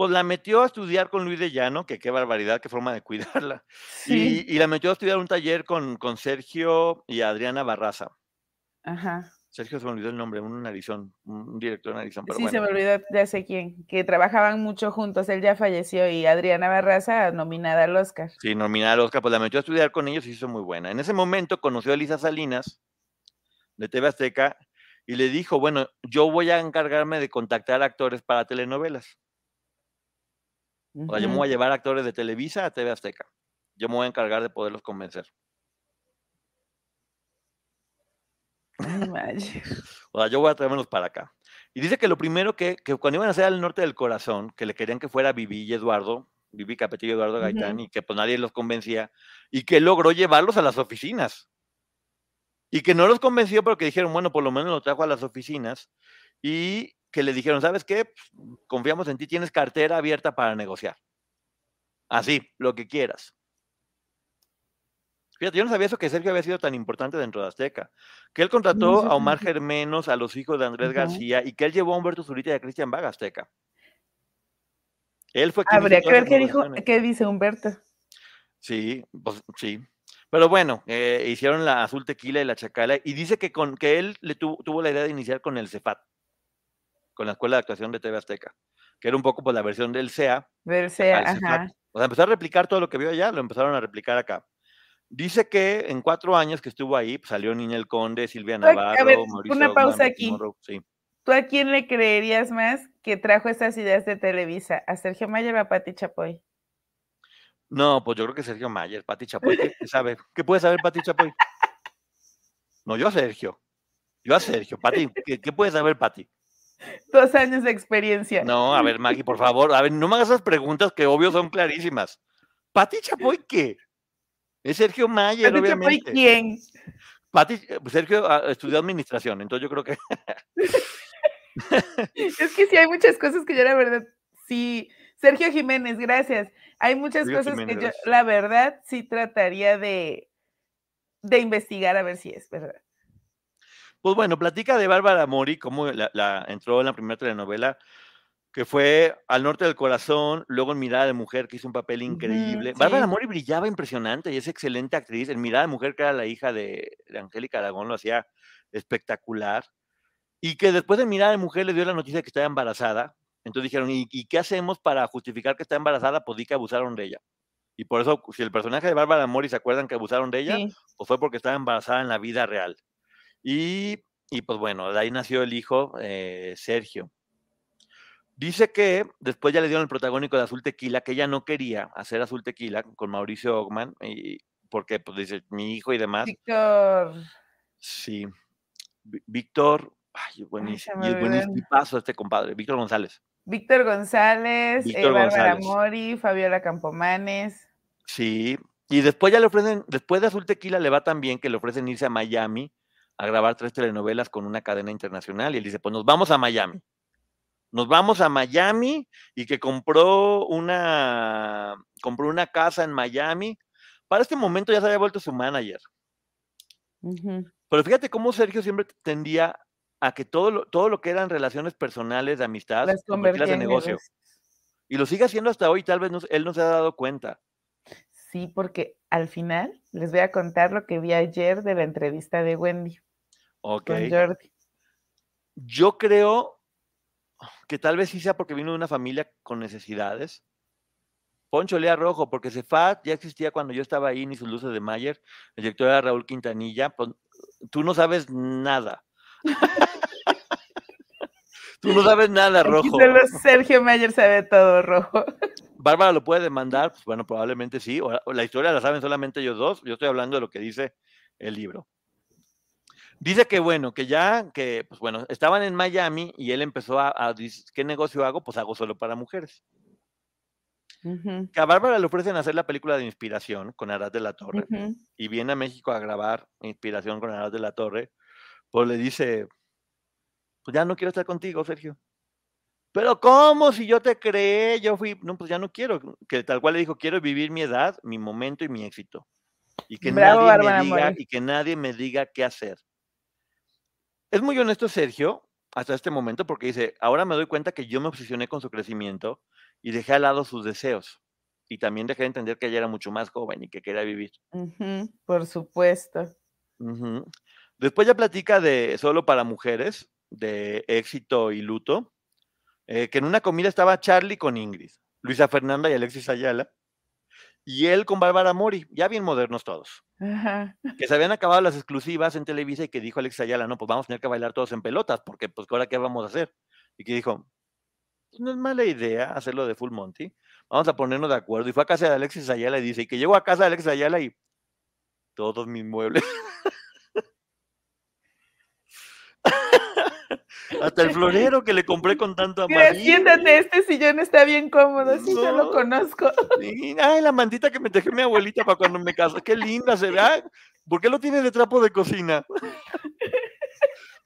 Pues la metió a estudiar con Luis de Llano, que qué barbaridad, qué forma de cuidarla. Sí. Y, y la metió a estudiar un taller con, con Sergio y Adriana Barraza. Ajá. Sergio se me olvidó el nombre, un narizón, un director narizón, pero sí, bueno. se me olvidó, ya sé quién, que trabajaban mucho juntos, él ya falleció y Adriana Barraza nominada al Oscar. Sí, nominada al Oscar, pues la metió a estudiar con ellos y se hizo muy buena. En ese momento conoció a Elisa Salinas de TV Azteca y le dijo, bueno, yo voy a encargarme de contactar actores para telenovelas. O sea, yo me voy a llevar actores de Televisa a TV Azteca. Yo me voy a encargar de poderlos convencer. O sea, yo voy a traérmelos para acá. Y dice que lo primero que, que cuando iban a hacer al norte del corazón, que le querían que fuera Vivi y Eduardo, Vivi Capetillo y Eduardo Gaitán, y que pues nadie los convencía, y que logró llevarlos a las oficinas. Y que no los convenció, pero que dijeron, bueno, por lo menos lo trajo a las oficinas, y que le dijeron, ¿sabes qué? Pues, confiamos en ti, tienes cartera abierta para negociar. Así, lo que quieras. Fíjate, yo no sabía eso que Sergio había sido tan importante dentro de Azteca. Que él contrató a Omar. Germenos, a los hijos de Andrés. García, y que él llevó a Humberto Zurita y a Cristian Vaga Azteca. Él fue quien Habría que ver qué dijo, qué dice Humberto. Sí, pues sí. Pero bueno, eh, hicieron la azul tequila y la chacala, y dice que con que él le tuvo, tuvo la idea de iniciar con el CEFAT, con la Escuela de Actuación de TV Azteca, que era un poco pues, la versión del CEA, Del CEFAT. ajá. O sea, empezó a replicar todo lo que vio allá, lo empezaron a replicar acá. Dice que en cuatro años que estuvo ahí, pues, salió Ninel Conde, Silvia a Navarro, ver, Mauricio una pausa aquí. Sí. ¿Tú a quién le creerías más que trajo estas ideas de Televisa? ¿A Sergio Mayer o a Pati Chapoy? No, pues yo creo que Sergio Mayer, Pati Chapoy, ¿qué, qué sabe? ¿Qué puede saber Pati Chapoy? [laughs] No, yo a Sergio. Yo a Sergio. Pati, ¿qué, qué puede saber Pati? Dos años de experiencia. No, a ver, Maggie, por favor, a ver, no me hagas esas preguntas que obvio son clarísimas. ¿Pati Chapoy qué? Es Sergio Mayer, Pati Chapoy, obviamente. ¿quién? Pati, Sergio ah, estudió administración, entonces yo creo que [laughs] Es que sí hay muchas cosas que yo la verdad, sí. Sergio Jiménez, gracias. Hay muchas Sergio cosas Jiménez, que yo, gracias. la verdad, sí trataría de, de investigar a ver si es verdad. Pues bueno, platica de Bárbara Mori, cómo la, la entró en la primera telenovela, que fue Al Norte del Corazón, luego en Mirada de Mujer, que hizo un papel increíble. sí. Bárbara Mori brillaba impresionante y es excelente actriz. En Mirada de Mujer, que era la hija de, de Angélica Aragón, lo hacía espectacular. Y que después de Mirada de Mujer le dio la noticia de que estaba embarazada. Entonces dijeron, ¿y, y qué hacemos para justificar que está embarazada? Pues di que abusaron de ella. Y por eso, si el personaje de Bárbara Mori se acuerdan que abusaron de ella, Sí. pues fue porque estaba embarazada en la vida real. Y, y, pues bueno, de ahí nació el hijo eh, Sergio. Dice que después ya le dieron el protagónico de Azul Tequila, que ella no quería hacer Azul Tequila con Mauricio Ogman, y, porque pues dice mi hijo y demás. Víctor. Sí. Ví- Víctor, ay, buenísimo. y es buenísimo paso este compadre, Víctor González. Víctor González, eh, Víctor Bárbara González. Mori, Fabiola Campomanes. Sí. Y después ya le ofrecen, después de Azul Tequila le va tan bien que le ofrecen irse a Miami a grabar tres telenovelas con una cadena internacional. Y él dice, pues nos vamos a Miami. Nos vamos a Miami y que compró una, compró una casa en Miami. Para este momento ya se había vuelto su manager. Pero fíjate cómo Sergio siempre tendía a que todo lo, todo lo que eran relaciones personales de amistad, las de negocio. Y lo sigue haciendo hasta hoy, tal vez él no se ha dado cuenta. Sí, porque al final les voy a contar lo que vi ayer de la entrevista de Wendy. Ok. Yo creo que tal vez sí sea porque vino de una familia con necesidades. Poncho Lea Rojo, porque Cefat ya existía cuando yo estaba ahí, ni sus luces de Mayer, el director era Raúl Quintanilla. Pues, tú no sabes nada. [laughs] tú no sabes nada, Rojo. Sergio Mayer sabe todo, Rojo. [laughs] Bárbara lo puede demandar, pues bueno, probablemente sí. O la historia la saben solamente ellos dos. Yo estoy hablando de lo que dice el libro. Dice que bueno, que ya, que pues bueno, estaban en Miami y él empezó a, decir, ¿qué negocio hago? Pues hago solo para mujeres. Que a Bárbara le ofrecen hacer la película de inspiración con Arad de la Torre y viene a México a grabar inspiración con Arad de la Torre, pues le dice, pues ya no quiero estar contigo, Sergio. Pero ¿cómo? Si yo te creé, yo fui, no, pues ya no quiero. Que tal cual le dijo, quiero vivir mi edad, mi momento y mi éxito. Y que, nadie, me diga, y que nadie me diga qué hacer. Es muy honesto Sergio hasta este momento porque dice, ahora me doy cuenta que yo me obsesioné con su crecimiento y dejé al lado sus deseos. Y también dejé de entender que ella era mucho más joven y que quería vivir. por supuesto. Después ya platica de solo para mujeres, de éxito y luto, eh, que en una comida estaba Charlie con Ingrid, Luisa Fernanda y Alexis Ayala, y él con Bárbara Mori, ya bien modernos todos. Que se habían acabado las exclusivas en Televisa y que dijo Alex Ayala, no, pues vamos a tener que bailar todos en pelotas, porque pues ahora qué vamos a hacer. Y que dijo, pues, no es mala idea hacerlo de Full Monty, vamos a ponernos de acuerdo. Y fue a casa de Alexis Ayala y dice, y que llegó a casa de Alexis Ayala y todos mis muebles. [laughs] [laughs] Hasta el florero que le compré con tanto amor. Siéntate, este sillón está bien cómodo, sí, yo lo conozco. ay, la mantita que me dejé mi abuelita para cuando me caso, qué linda se ve. ¿Por qué lo tiene de trapo de cocina?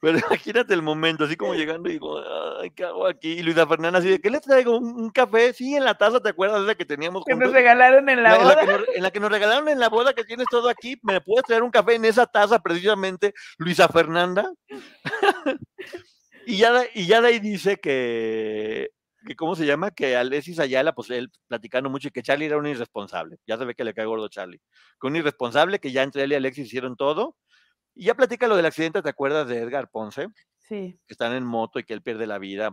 Pero imagínate el momento, así como llegando y digo, ay, ¿qué hago aquí? Y Luisa Fernanda así de, ¿qué le traigo? ¿Un, café? Sí, en la taza, ¿te acuerdas de la que teníamos Que nos regalaron en la, boda. En la, en la, que nos, regalaron en la boda, que tienes todo aquí, ¿me puedes traer un café en esa taza precisamente, Luisa Fernanda? [laughs] Y ya, y ya de ahí dice que, que, ¿cómo se llama? Que Alexis Ayala, pues él platicando mucho y que Charlie era un irresponsable. Ya se ve que le cae gordo Charlie. Que un irresponsable, que ya entre él y Alexis hicieron todo. Y ya platica lo del accidente, ¿te acuerdas de Edgar Ponce? Sí. Que están en moto y que él pierde la vida.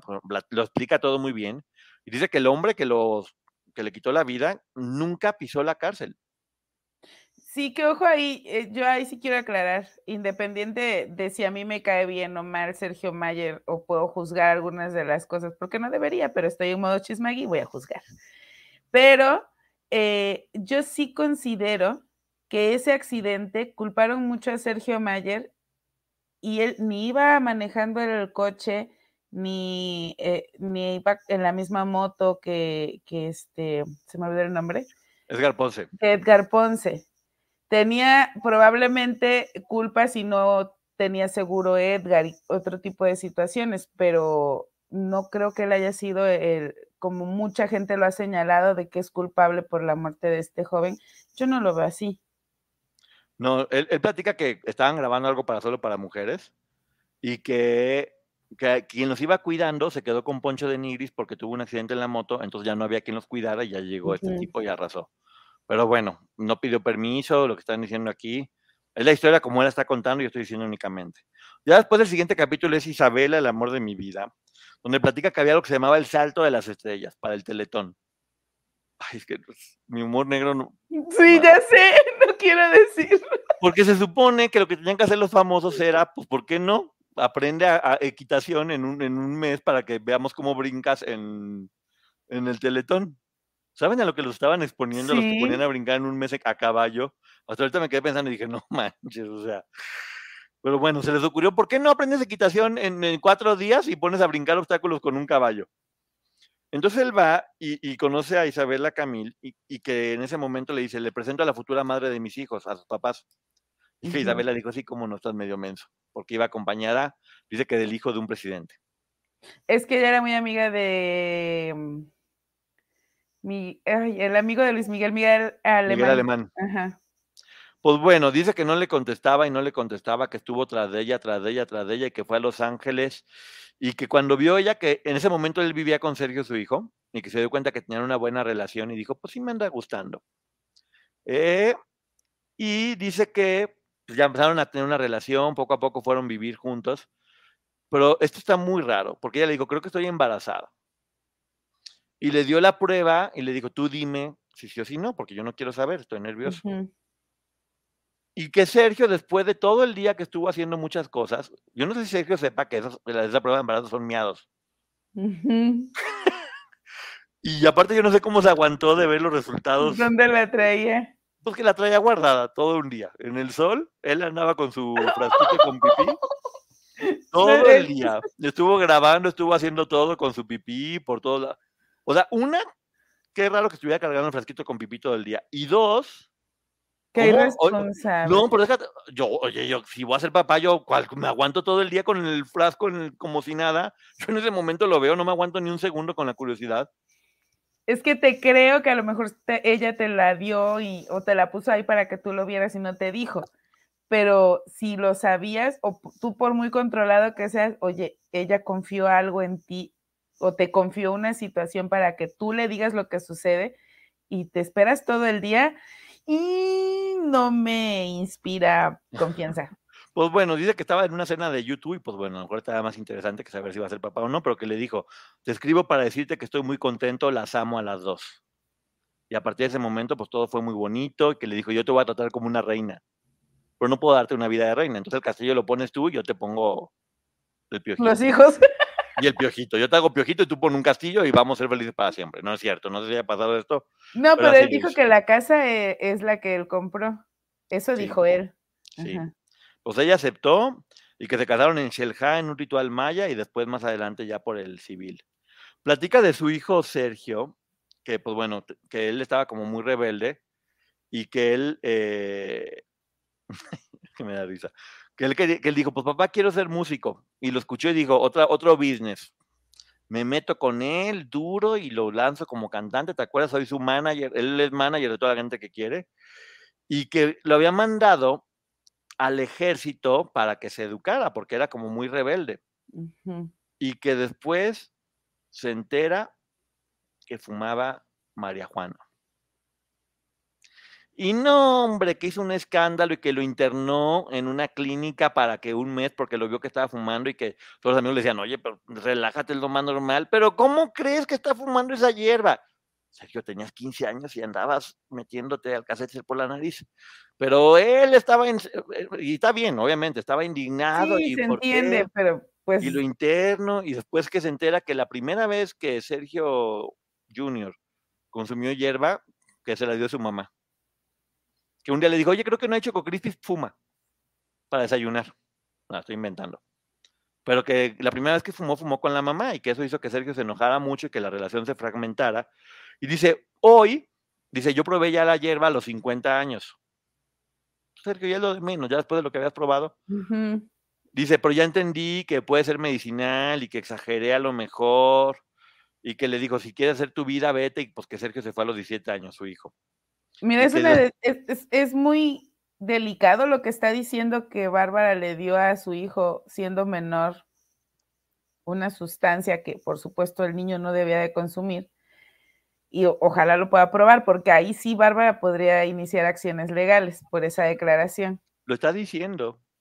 Lo explica todo muy bien. Y dice que el hombre que, los, que le quitó la vida nunca pisó la cárcel. Sí, que ojo ahí, eh, yo ahí sí quiero aclarar, independiente de, si a mí me cae bien o mal Sergio Mayer o puedo juzgar algunas de las cosas, porque no debería, pero estoy en modo chismagui y voy a juzgar. Pero eh, yo sí considero que ese accidente culparon mucho a Sergio Mayer y él ni iba manejando el coche, ni, eh, ni iba en la misma moto que, que este, se me olvidó el nombre. Edgar Ponce. Edgar Ponce tenía probablemente culpa si no tenía seguro Edgar y otro tipo de situaciones, pero no creo que él haya sido el, como mucha gente lo ha señalado, de que es culpable por la muerte de este joven. Yo no lo veo así. No, él, platica que estaban grabando algo para solo para mujeres y que, quien los iba cuidando se quedó con Poncho de Nigris porque tuvo un accidente en la moto, entonces ya no había quien los cuidara y ya llegó este tipo y arrasó. Pero bueno, no pidió permiso, lo que están diciendo aquí. Es la historia como él está contando, y yo estoy diciendo únicamente. Ya después del siguiente capítulo es Isabela, el amor de mi vida, donde platica que había lo que se llamaba el salto de las estrellas para el teletón. Ay, es que pues, mi humor negro no. Sí, ya sé, [laughs] no quiero decir. Porque se supone que lo que tenían que hacer los famosos era, pues, ¿por qué no? Aprende a, equitación en un, en un, mes para que veamos cómo brincas en, en el teletón. ¿Saben a lo que los estaban exponiendo? Los que ponían a brincar en un mes a caballo. Hasta ahorita me quedé pensando y dije, no manches, o sea. Pero bueno, se les ocurrió, ¿por qué no aprendes equitación en, cuatro días y pones a brincar obstáculos con un caballo? Entonces él va y, conoce a Isabela Camil y, que en ese momento le dice, le presento a la futura madre de mis hijos, a sus papás. Y que Isabela dijo, sí, como no estás medio menso, porque iba acompañada, dice que del hijo de un presidente. Es que ella era muy amiga de mm, mi, ay, el amigo de Luis Miguel, Miguel Alemán. Miguel Alemán. Ajá. Pues bueno, dice que no le contestaba y no le contestaba, que estuvo tras de ella, tras de ella, tras de ella, y que fue a Los Ángeles, y que cuando vio ella que en ese momento él vivía con Sergio, su hijo, y que se dio cuenta que tenían una buena relación, y dijo, pues sí me anda gustando. Eh, y dice que pues, ya empezaron a tener una relación, poco a poco fueron a vivir juntos, pero esto está muy raro, porque ella le dijo, creo que estoy embarazada. Y le dio la prueba y le dijo, tú dime si sí o si no, porque yo no quiero saber, estoy nervioso. Y que Sergio, después de todo el día que estuvo haciendo muchas cosas, yo no sé si Sergio sepa que esas, esa prueba de embarazo son miados. Ujú. Y aparte yo no sé cómo se aguantó de ver los resultados, ¿Dónde la traía? pues que la traía guardada todo un día. En el sol, él andaba con su [laughs] frasquito con pipí todo el día. Estuvo grabando, estuvo haciendo todo con su pipí por todos lados. O sea, una, qué raro que estuviera cargando el frasquito con pipí todo el día. Y dos, Qué irresponsable. No, pero déjate, yo, oye, yo, si voy a ser papá, yo cual- me aguanto todo el día con el frasco en el- como si nada. [laughs] Yo en ese momento lo veo, no me aguanto ni un segundo con la curiosidad. Es que te creo que a lo mejor te- ella te la dio y, o te la puso ahí para que tú lo vieras y no te dijo. Pero si lo sabías, o tú por muy controlado que seas, oye, ella confió algo en ti o te confió una situación para que tú le digas lo que sucede y te esperas todo el día y no me inspira confianza. [laughs] Pues bueno, dice que estaba en una cena de YouTube y pues bueno, a lo mejor estaba más interesante que saber si va a ser papá o no, pero que le dijo, te escribo para decirte que estoy muy contento, las amo a las dos. Y a partir de ese momento, pues todo fue muy bonito que le dijo, yo te voy a tratar como una reina, pero no puedo darte una vida de reina. Entonces el castillo lo pones tú y yo te pongo el piojito. Los hijos. [laughs] Y el piojito. Yo te hago piojito y tú pones un castillo y vamos a ser felices para siempre. No es cierto, no sé si haya pasado esto. No, Pero él dijo que la casa eh, es la que él compró. Eso Sí. dijo él. Sí. Ajá. Pues ella aceptó y que se casaron en Shelja en un ritual maya y después más adelante ya por el civil. Platica de su hijo Sergio, que pues bueno, que él estaba como muy rebelde y que él, eh, [laughs] que me da risa, que él, que él dijo, pues papá quiero ser músico y lo escuchó y dijo, otra, otro business. Me meto con él duro y lo lanzo como cantante, ¿te acuerdas? Soy su manager, él es manager de toda la gente que quiere y que lo había mandado al ejército para que se educara, porque era como muy rebelde, y que después se entera que fumaba marihuana. Y no, hombre, que hizo un escándalo y que lo internó en una clínica para que un mes, porque lo vio que estaba fumando y que todos los amigos le decían, oye, pero relájate, es lo más normal, pero ¿cómo crees que está fumando esa hierba? Sergio, tenías 15 años y andabas metiéndote al cassette por la nariz. Pero él estaba, en, y está bien, obviamente, estaba indignado. Sí, y se qué, entiende, pero pues y lo interno, y después que se entera que la primera vez que Sergio Jr. consumió hierba, que se la dio su mamá. Que un día le dijo, oye, creo que no hay Choco Crispis, fuma para desayunar. No, estoy inventando. Pero que la primera vez que fumó, fumó con la mamá y que eso hizo que Sergio se enojara mucho y que la relación se fragmentara. Y dice, hoy, dice, yo probé ya la hierba a los 50 años. Sergio, ya es lo de menos, ya después de lo que habías probado. Dice, pero ya entendí que puede ser medicinal y que exageré a lo mejor. Y que le dijo, si quieres hacer tu vida, vete. Y pues que Sergio se fue a los 17 años, su hijo. Mira, es, una es, es- es muy delicado lo que está diciendo que Bárbara le dio a su hijo siendo menor una sustancia que por supuesto el niño no debía de consumir y ojalá lo pueda probar porque ahí sí Bárbara podría iniciar acciones legales por esa declaración. Lo está diciendo.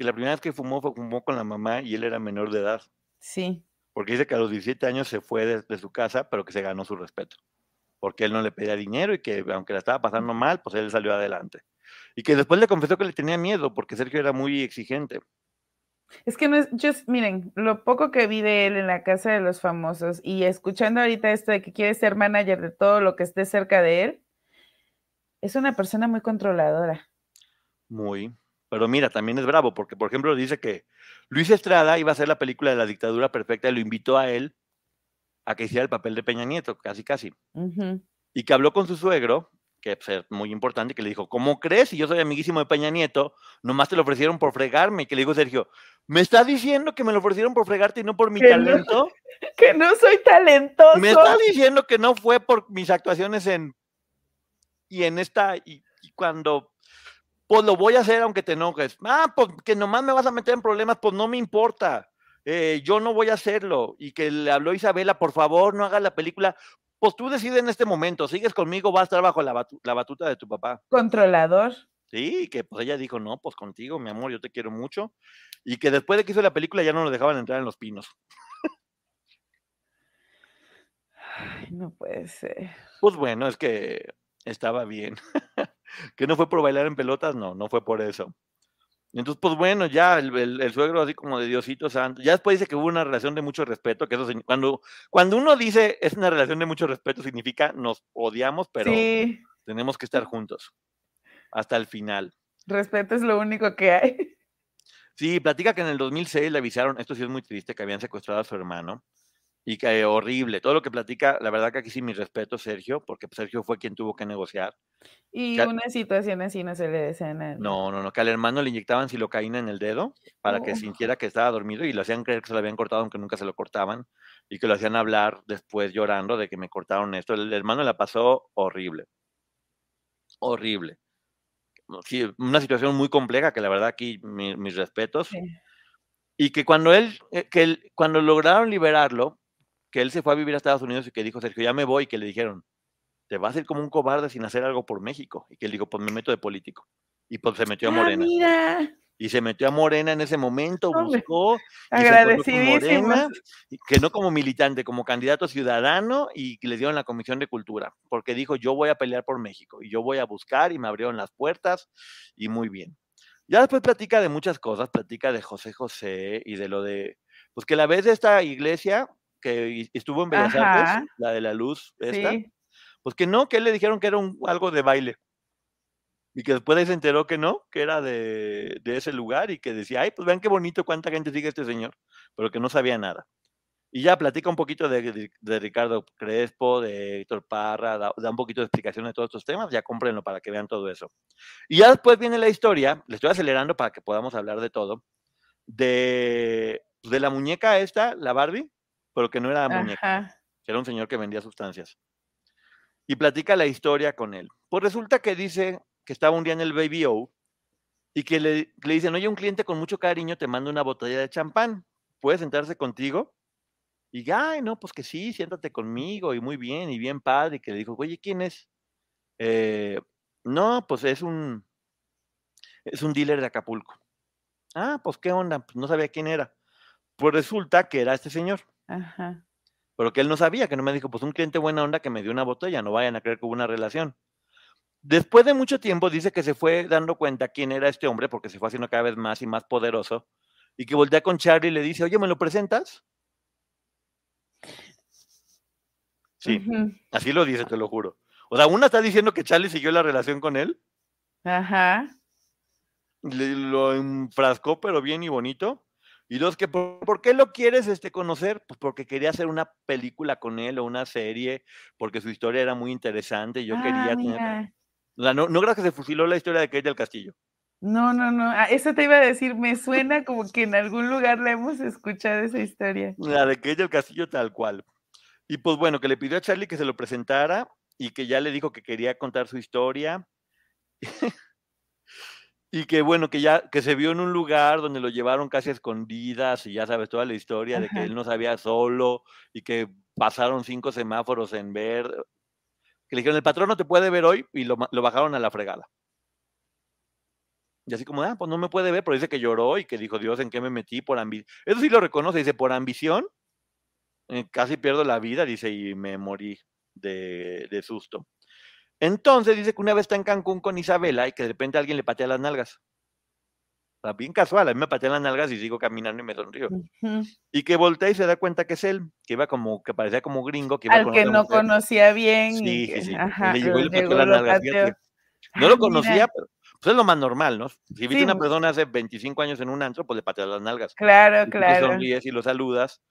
Que la primera vez que fumó, fue, fumó con la mamá y él era menor de edad. Sí, Porque dice que a los 17 años se fue de, de su casa, pero que se ganó su respeto. Porque él no le pedía dinero y que aunque la estaba pasando mal, pues él salió adelante. Y que después le confesó que le tenía miedo porque Sergio era muy exigente. Es que no es, yo, miren, lo poco que vi de él en la casa de los famosos y escuchando ahorita esto de que quiere ser manager de todo lo que esté cerca de él, es una persona muy controladora. Muy. Pero mira, también es bravo, porque por ejemplo dice que Luis Estrada iba a hacer la película de la dictadura perfecta y lo invitó a él a que hiciera el papel de Peña Nieto, casi casi. Y que habló con su suegro, que pues, es muy importante, que le dijo, ¿cómo crees? Si yo soy amiguísimo de Peña Nieto, nomás te lo ofrecieron por fregarme. Y que le dijo Sergio, ¿me estás diciendo que me lo ofrecieron por fregarte y no por mi talento? [laughs] que no soy talentoso. ¿Me estás diciendo que no fue por mis actuaciones en... Y en esta... y cuando pues lo voy a hacer aunque te enojes. Ah, pues que nomás me vas a meter en problemas, pues no me importa. Eh, yo no voy a hacerlo. Y que le habló Isabela, por favor, no hagas la película. Pues tú decides en este momento, sigues conmigo, vas a estar bajo la, batuta de tu papá. Controlador. Sí, que pues ella dijo, no, pues contigo, mi amor, yo te quiero mucho. Y que después de que hizo la película ya no lo dejaban entrar en los pinos. Ay, no puede ser. Pues bueno, es que estaba bien. [laughs] que no fue por bailar en pelotas, no, no fue por eso. Entonces, pues bueno, ya el, suegro así como de Diosito Santo. Ya después dice que hubo una relación de mucho respeto, que eso cuando, cuando uno dice es una relación de mucho respeto, significa nos odiamos, pero tenemos que estar juntos hasta el final. Respeto es lo único que hay. Sí, platica que en el 2006 le avisaron, esto sí es muy triste, que habían secuestrado a su hermano y que horrible. Todo lo que platica, la verdad que aquí sí mi respeto, Sergio, porque Sergio fue quien tuvo que negociar. Y una situación así no se le desea No, no, no, que al hermano le inyectaban silocaína en el dedo para que oh. sintiera que estaba dormido y lo hacían creer que se lo habían cortado aunque nunca se lo cortaban y que lo hacían hablar después llorando de que me cortaron esto. El hermano la pasó horrible. Horrible. Sí, una situación muy compleja que la verdad aquí mis respetos. Y que cuando él, eh, que él, cuando lograron liberarlo, que él se fue a vivir a Estados Unidos y que dijo, Sergio, ya me voy, y que le dijeron, te vas a ir como un cobarde sin hacer algo por México. Y que él dijo, pues me meto de político. Y pues se metió a ah, Morena. Y se metió a Morena en ese momento, buscó. Agradecidísimo. que no como militante, como candidato ciudadano y le dieron la Comisión de Cultura, porque dijo, yo voy a pelear por México y yo voy a buscar y me abrieron las puertas y muy bien. Ya después platica de muchas cosas, platica de José José y de lo de, pues que la vez de esta iglesia que estuvo en Bellas Artes, la de la luz, esta, pues que no, que le dijeron que era un, algo de baile. Y que después se enteró que no, que era de, ese lugar y que decía, ay, pues vean qué bonito cuánta gente sigue este señor, pero que no sabía nada. Y ya platica un poquito de, Ricardo Crespo, de Héctor Parra, da, un poquito de explicación de todos estos temas, ya cómprenlo para que vean todo eso. Y ya después viene la historia, le estoy acelerando para que podamos hablar de todo, de, de la muñeca esta, la Barbie, pero que no era muñeca, que era un señor que vendía sustancias. Y platica la historia con él. Pues resulta que dice que estaba un día en el Baby O y que le, le dicen, oye, un cliente con mucho cariño te manda una botella de champán, ¿puedes sentarse contigo? Y, ay, no, pues que sí, siéntate conmigo, y muy bien, y bien padre, y que le dijo, oye, ¿quién es? Eh, no, pues es un, es un dealer de Acapulco. Ah, pues qué onda, pues no sabía quién era. Pues resulta que era este señor. Ajá. Pero que él no sabía, que no me dijo, pues un cliente buena onda que me dio una botella, no vayan a creer que hubo una relación. Después de mucho tiempo dice que se fue dando cuenta quién era este hombre, porque se fue haciendo cada vez más y más poderoso, y que voltea con Charlie y le dice, oye, ¿me lo presentas? Sí, así lo dice, te lo juro. O sea, una está diciendo que Charlie siguió la relación con él. Ajá. Le, lo enfrascó, pero bien y bonito. Y dos, que por, qué lo quieres este, conocer? Pues porque quería hacer una película con él o una serie, porque su historia era muy interesante y yo quería tener... O sea, no, no creo que se fusiló la historia de Kate del Castillo. No, no, no. Ah, eso te iba a decir, me suena como que en algún lugar la hemos escuchado esa historia. La de Kate del Castillo tal cual. Y pues bueno, que le pidió a Charlie que se lo presentara y que ya le dijo que quería contar su historia. [laughs] Y que bueno, que ya, que se vio en un lugar donde lo llevaron casi a escondidas y ya sabes toda la historia de que él no sabía solo y que pasaron cinco semáforos en ver, que le dijeron, el patrón no te puede ver hoy y lo, bajaron a la fregada. Y así como, ah, pues no me puede ver, pero dice que lloró y que dijo, Dios, ¿en qué me metí por ambición? Eso sí lo reconoce, dice, por ambición, eh, casi pierdo la vida, dice, y me morí de, de susto. Entonces dice que una vez está en Cancún con Isabela y que de repente alguien le patea las nalgas. O sea, bien casual, a mí me patean las nalgas y sigo caminando y me sonrío. Y que voltea y se da cuenta que es él, que iba como, que parecía como gringo. Que iba Al que no conocía bien. Sí, sí, sí. Ajá, le llegó y le pateó las nalgas. pateó. No Ah, lo mira. conocía, pero pues es lo más normal, ¿no? Si viste Sí, una persona hace 25 años en un antro, pues le pateas las nalgas. Claro, Y tú claro. sonríes y lo saludas.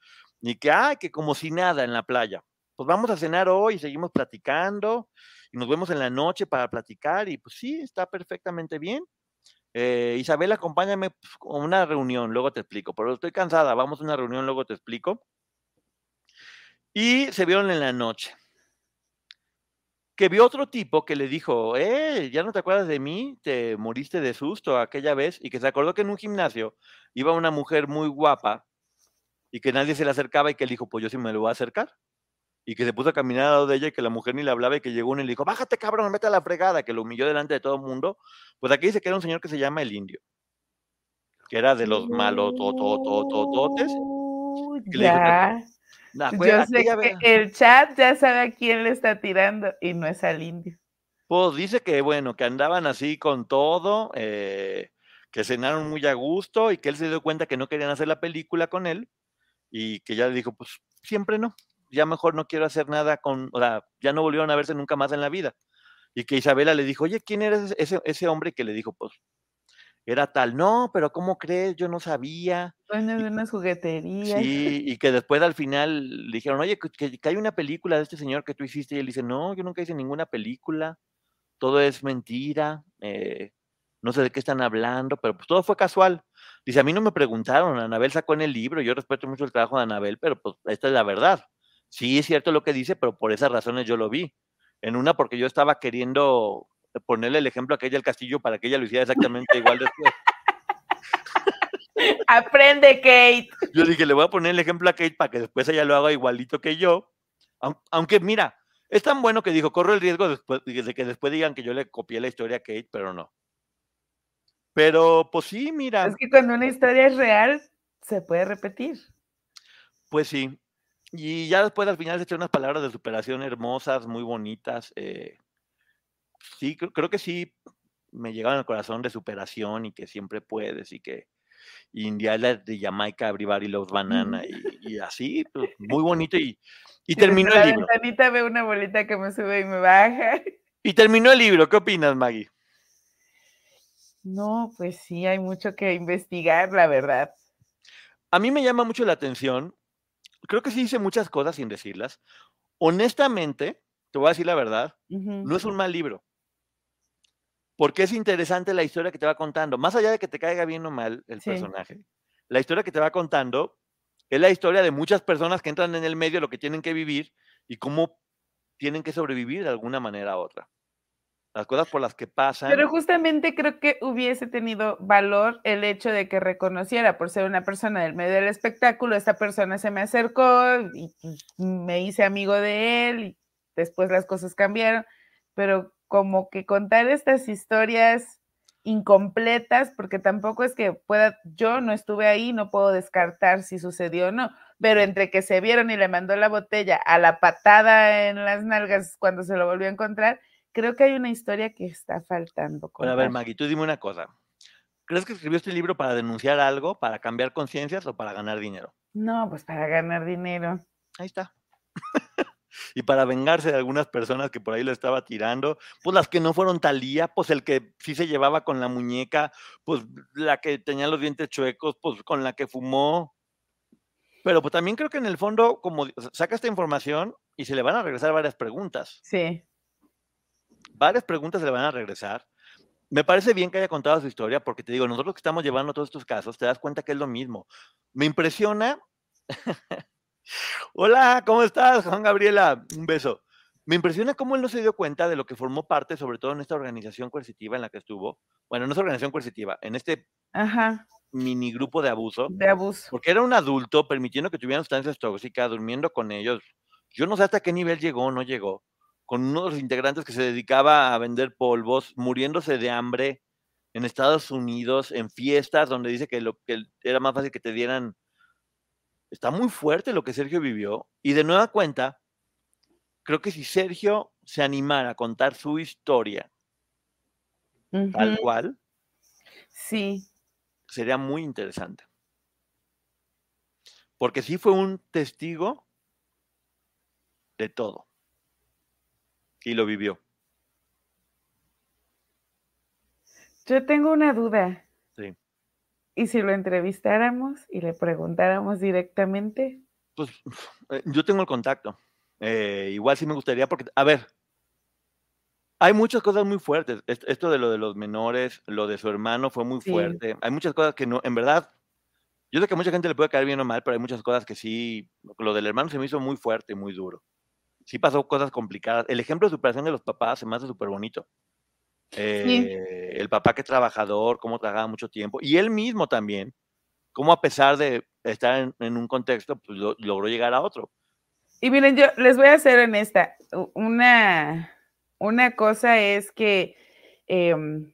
Y que, ay, que como si nada en la playa. Pues vamos a cenar hoy y seguimos platicando. Y nos vemos en la noche para platicar. Y pues sí, está perfectamente bien. Eh, Isabel, acompáñame pues, a una reunión, luego te explico. Pero estoy cansada, vamos a una reunión, luego te explico. Y se vieron en la noche. Que vio otro tipo que le dijo, eh, ¿ya no te acuerdas de mí? Te moriste de susto aquella vez. Y que se acordó que en un gimnasio iba una mujer muy guapa y que nadie se le acercaba y que él dijo, pues yo sí me lo voy a acercar. Y que se puso a caminar al lado de ella y que la mujer ni le hablaba y que llegó uno y le dijo, bájate cabrón, vete a la fregada, que lo humilló delante de todo el mundo. Pues aquí dice que era un señor que se llama el indio, que era de los malos totototototes. Ya. "Nah, Yo sé que vez". el chat ya sabe a quién le está tirando y no es al indio. Pues dice que, bueno, que andaban así con todo, eh, que cenaron muy a gusto y que él se dio cuenta que no querían hacer la película con él y que ya le dijo, pues siempre no, ya mejor no quiero hacer nada con, o sea, ya no volvieron a verse nunca más en la vida. Y que Isabela le dijo, oye, ¿quién eres ese, ese hombre? Que le dijo, pues, era tal, no, pero ¿cómo crees? Yo no sabía. Dueño de unas jugueterías. Sí, y que después al final le dijeron, oye, que, que- que hay una película de este señor que tú hiciste. Y él dice, no, yo nunca hice ninguna película, todo es mentira, eh, no sé de qué están hablando, pero pues todo fue casual. Dice, a mí no me preguntaron, Anabel sacó en el libro, yo respeto mucho el trabajo de Anabel, pero pues esta es la verdad. Sí, es cierto lo que dice, pero por esas razones yo lo vi. En una porque yo estaba queriendo ponerle el ejemplo a aquella el castillo para que ella lo hiciera exactamente igual después. [laughs] Aprende, Kate. Yo dije, le voy a poner el ejemplo a Kate para que después ella lo haga igualito que yo. Aun- Aunque, mira, es tan bueno que dijo, corro el riesgo después, de que después digan que yo le copié la historia a Kate, pero no. Pero, pues sí, mira, Es que cuando una historia es real, se puede repetir. pues sí. Y ya después al final se echó unas palabras de superación hermosas, muy bonitas. eh, sí, creo, creo que sí me llegaron al corazón de superación y que siempre puedes y que India de Jamaica, Everybody Loves Banana y, y así, pues, muy [laughs] bonito y, y terminó la el libro. ventanita veo una bolita que me sube y me baja. Y terminó el libro, ¿qué opinas, Maggie? No, pues sí, hay mucho que investigar, la verdad. A mí me llama mucho la atención, creo que sí hice muchas cosas sin decirlas. Honestamente, te voy a decir la verdad, no es un mal libro. Porque es interesante la historia que te va contando. Más allá de que te caiga bien o mal el Sí. personaje, la historia que te va contando es la historia de muchas personas que entran en el medio, lo que tienen que vivir y cómo tienen que sobrevivir de alguna manera u otra. Las cosas por las que pasan. Pero justamente creo que hubiese tenido valor el hecho de que reconociera por ser una persona del medio del espectáculo, esta persona se me acercó y me hice amigo de él y después las cosas cambiaron, pero como que contar estas historias incompletas, porque tampoco es que pueda, yo no estuve ahí, no puedo descartar si sucedió o no, pero entre que se vieron y le mandó la botella a la patada en las nalgas cuando se lo volvió a encontrar, creo que hay una historia que está faltando. Bueno, a ver. Maggie, tú dime una cosa. ¿Crees que escribió este libro para denunciar algo, para cambiar conciencias o para ganar dinero? No, pues para ganar dinero. Ahí está. [laughs] y para vengarse de algunas personas que por ahí lo estaba tirando, pues las que no fueron Talía, pues el que sí se llevaba con la muñeca, pues la que tenía los dientes chuecos, pues con la que fumó. Pero pues también creo que en el fondo, como saca esta información y se le van a regresar varias preguntas. Sí. Varias preguntas se le van a regresar. Me parece bien que haya contado su historia, porque te digo, nosotros que estamos llevando todos estos casos, te das cuenta que es lo mismo. Me impresiona. [laughs] Hola, ¿cómo estás, Juan Gabriela? Un beso. Me impresiona cómo él no se dio cuenta de lo que formó parte, sobre todo en esta organización coercitiva en la que estuvo. Bueno, no es organización coercitiva, en este Ajá. mini grupo de abuso, De abuso. porque era un adulto permitiendo que tuvieran sustancias tóxicas, durmiendo con ellos. Yo no sé hasta qué nivel llegó o no llegó, con uno de los integrantes que se dedicaba a vender polvos, muriéndose de hambre en Estados Unidos, en fiestas, donde dice que, lo, que era más fácil que te dieran. Está muy fuerte lo que Sergio vivió. Y de nueva cuenta, creo que si Sergio se animara a contar su historia tal cual, Sí. sería muy interesante. Porque sí fue un testigo de todo. Y lo vivió. Yo tengo una duda. Sí. ¿Y si lo entrevistáramos y le preguntáramos directamente? Pues eh, yo tengo el contacto. Eh, igual sí me gustaría, porque, a ver, hay muchas cosas muy fuertes. Esto de lo de los menores, lo de su hermano fue muy Sí. fuerte. Hay muchas cosas que no, en verdad, yo sé que a mucha gente le puede caer bien o mal, pero hay muchas cosas que sí, lo del hermano se me hizo muy fuerte y muy duro. Sí pasó cosas complicadas. El ejemplo de superación de los papás se me hace súper bonito. Eh, el papá que trabajador, cómo trabajaba mucho tiempo, y él mismo también, cómo a pesar de estar en, en un contexto, pues lo- logró llegar a otro. Y miren, yo les voy a ser honesta. u- Una, una cosa es que em,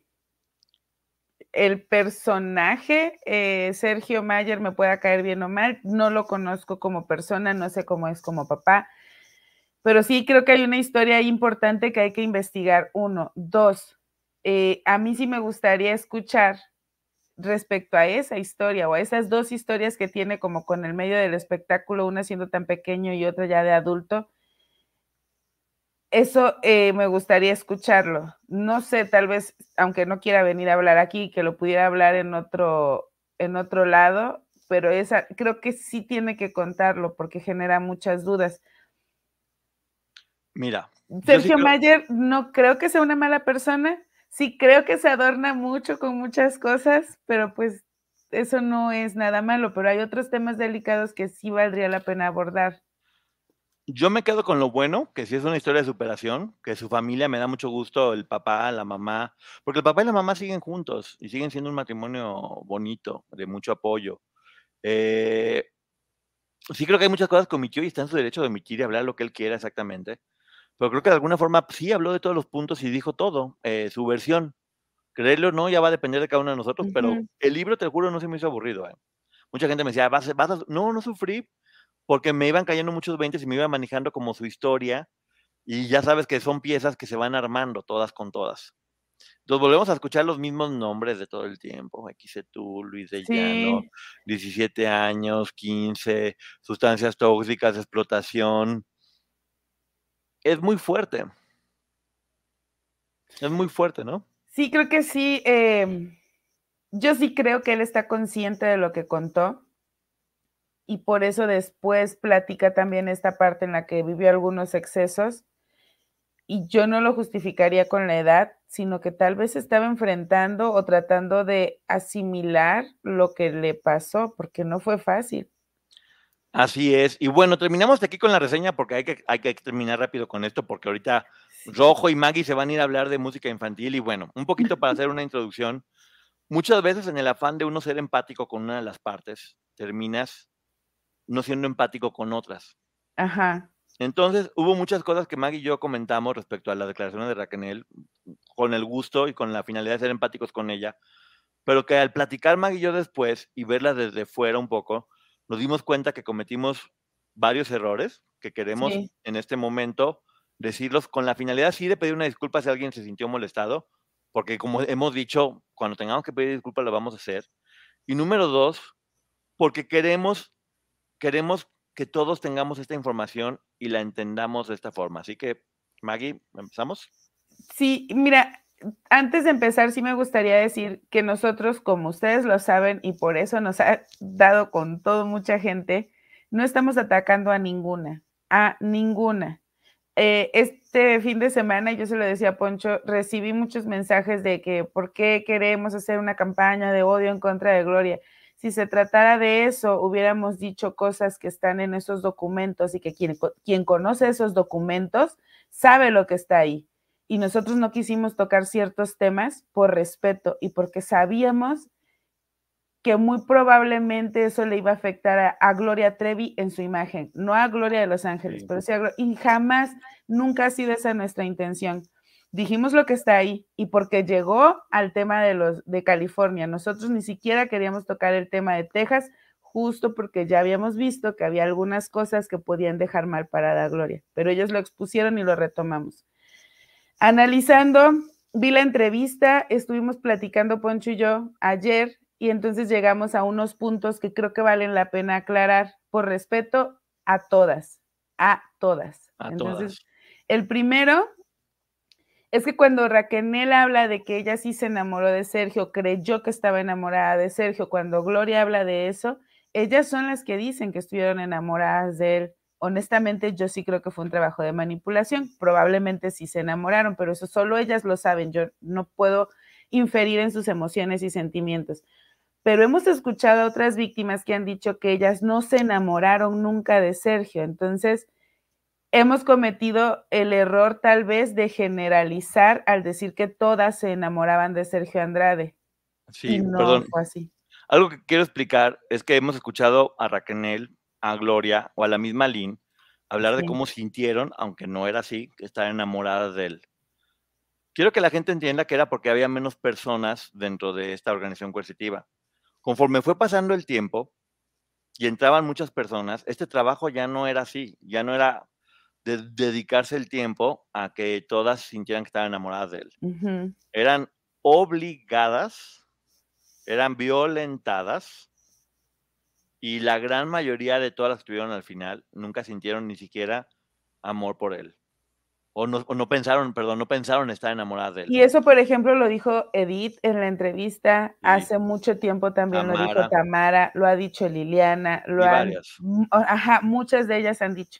el personaje eh, Sergio Mayer me pueda caer bien o mal. No lo conozco como persona, no sé cómo es como papá. Pero sí creo que hay una historia importante que hay que investigar. Uno. Dos. eh, a mí sí me gustaría escuchar respecto a esa historia o a esas dos historias que tiene como con el medio del espectáculo, una siendo tan pequeño y otra ya de adulto. Eso eh, me gustaría escucharlo. No sé, tal vez, aunque no quiera venir a hablar aquí, que lo pudiera hablar en otro, en otro lado, pero esa creo que sí tiene que contarlo porque genera muchas dudas. Mira, sí Sergio creo- Mayer no creo que sea una mala persona. Sí creo que se adorna mucho con muchas cosas, pero pues eso no es nada malo. Pero hay otros temas delicados que sí valdría la pena abordar. Yo me quedo con lo bueno, que sí es una historia de superación, que su familia me da mucho gusto, el papá, la mamá, porque el papá y la mamá siguen juntos y siguen siendo un matrimonio bonito, de mucho apoyo. Eh, sí creo que hay muchas cosas que omitió y está en su derecho de omitir y hablar lo que él quiera exactamente, pero creo que de alguna forma sí habló de todos los puntos y dijo todo, eh, su versión. Creerlo o no, ya va a depender de cada uno de nosotros, pero el libro, te juro, no se me hizo aburrido. eh. Mucha gente me decía, vas, a- vas a-". No, no sufrí, porque me iban cayendo muchos 20 y me iba manejando como su historia, y ya sabes que son piezas que se van armando todas con todas. Entonces volvemos a escuchar los mismos nombres de todo el tiempo. XC tú, Luis de Llano, Sí, 17 años, 15, sustancias tóxicas, explotación. Es muy fuerte. Es muy fuerte, ¿no? sí, creo que sí. em, yo sí creo que él está consciente de lo que contó y por eso después platica también esta parte en la que vivió algunos excesos y yo no lo justificaría con la edad, sino que tal vez estaba enfrentando o tratando de asimilar lo que le pasó, porque no fue fácil. Así es. Y bueno, terminamos aquí con la reseña porque hay que, hay que terminar rápido con esto porque ahorita Rojo y Maggie se van a ir a hablar de música infantil y bueno, un poquito para hacer una introducción. Muchas veces en el afán de uno ser empático con una de las partes, terminas no siendo empático con otras. Ajá, Entonces, hubo muchas cosas que Maggie y yo comentamos respecto a las declaraciones de Raquel, con el gusto y con la finalidad de ser empáticos con ella, pero que al platicar Maggie y yo después y verla desde fuera un poco, nos dimos cuenta que cometimos varios errores que queremos Sí. en este momento decirlos con la finalidad sí de pedir una disculpa si alguien se sintió molestado, porque como hemos dicho, cuando tengamos que pedir disculpas lo vamos a hacer. Y número dos, porque queremos, queremos que todos tengamos esta información y la entendamos de esta forma. Así que, Maggie, ¿empezamos? Sí, mira, antes de empezar, sí me gustaría decir que nosotros, como ustedes lo saben, y por eso nos ha dado con todo mucha gente, no estamos atacando a ninguna, a ninguna. Eh, este fin de semana, yo se lo decía a Poncho, recibí muchos mensajes de que por qué queremos hacer una campaña de odio en contra de Gloria. Si se tratara de eso, hubiéramos dicho cosas que están en esos documentos y que quien, quien conoce esos documentos sabe lo que está ahí y nosotros no quisimos tocar ciertos temas por respeto y porque sabíamos que muy probablemente eso le iba a afectar a, a Gloria Trevi en su imagen, no a Gloria de Los Ángeles, Sí. pero sí a Glo- y jamás, nunca ha sido esa nuestra intención. Dijimos lo que está ahí y porque llegó al tema de los de California, nosotros ni siquiera queríamos tocar el tema de Texas, justo porque ya habíamos visto que había algunas cosas que podían dejar mal parada a Gloria, pero ellos lo expusieron y lo retomamos. Analizando, vi la entrevista, estuvimos platicando Poncho y yo ayer y entonces llegamos a unos puntos que creo que valen la pena aclarar por respeto a todas, a todas. entonces, el primero es que cuando Raquel habla de que ella sí se enamoró de Sergio, creyó que estaba enamorada de Sergio, cuando Gloria habla de eso, ellas son las que dicen que estuvieron enamoradas de él. Honestamente, yo sí creo que fue un trabajo de manipulación. Probablemente sí se enamoraron, pero eso solo ellas lo saben. Yo no puedo inferir en sus emociones y sentimientos. Pero hemos escuchado a otras víctimas que han dicho que ellas no se enamoraron nunca de Sergio. Entonces, hemos cometido el error tal vez de generalizar al decir que todas se enamoraban de Sergio Andrade. Sí, perdón. así. Algo que quiero explicar es que hemos escuchado a Raquel, a Gloria o a la misma Lynn hablar de cómo sintieron, aunque no era así, que estaban enamoradas de él. Quiero que la gente entienda que era porque había menos personas dentro de esta organización coercitiva. Conforme fue pasando el tiempo y entraban muchas personas, este trabajo ya no era así, ya no era de dedicarse el tiempo a que todas sintieran que estaban enamoradas de él. Eran obligadas, eran violentadas y la gran mayoría de todas las que estuvieron al final nunca sintieron ni siquiera amor por él o no, pensaron, perdón, no pensaron estar enamoradas de él. Y eso, por ejemplo, lo dijo Edith en la entrevista, hace mucho tiempo también lo dijo Tamara, lo ha dicho Liliana, lo han, ajá, muchas de ellas han dicho.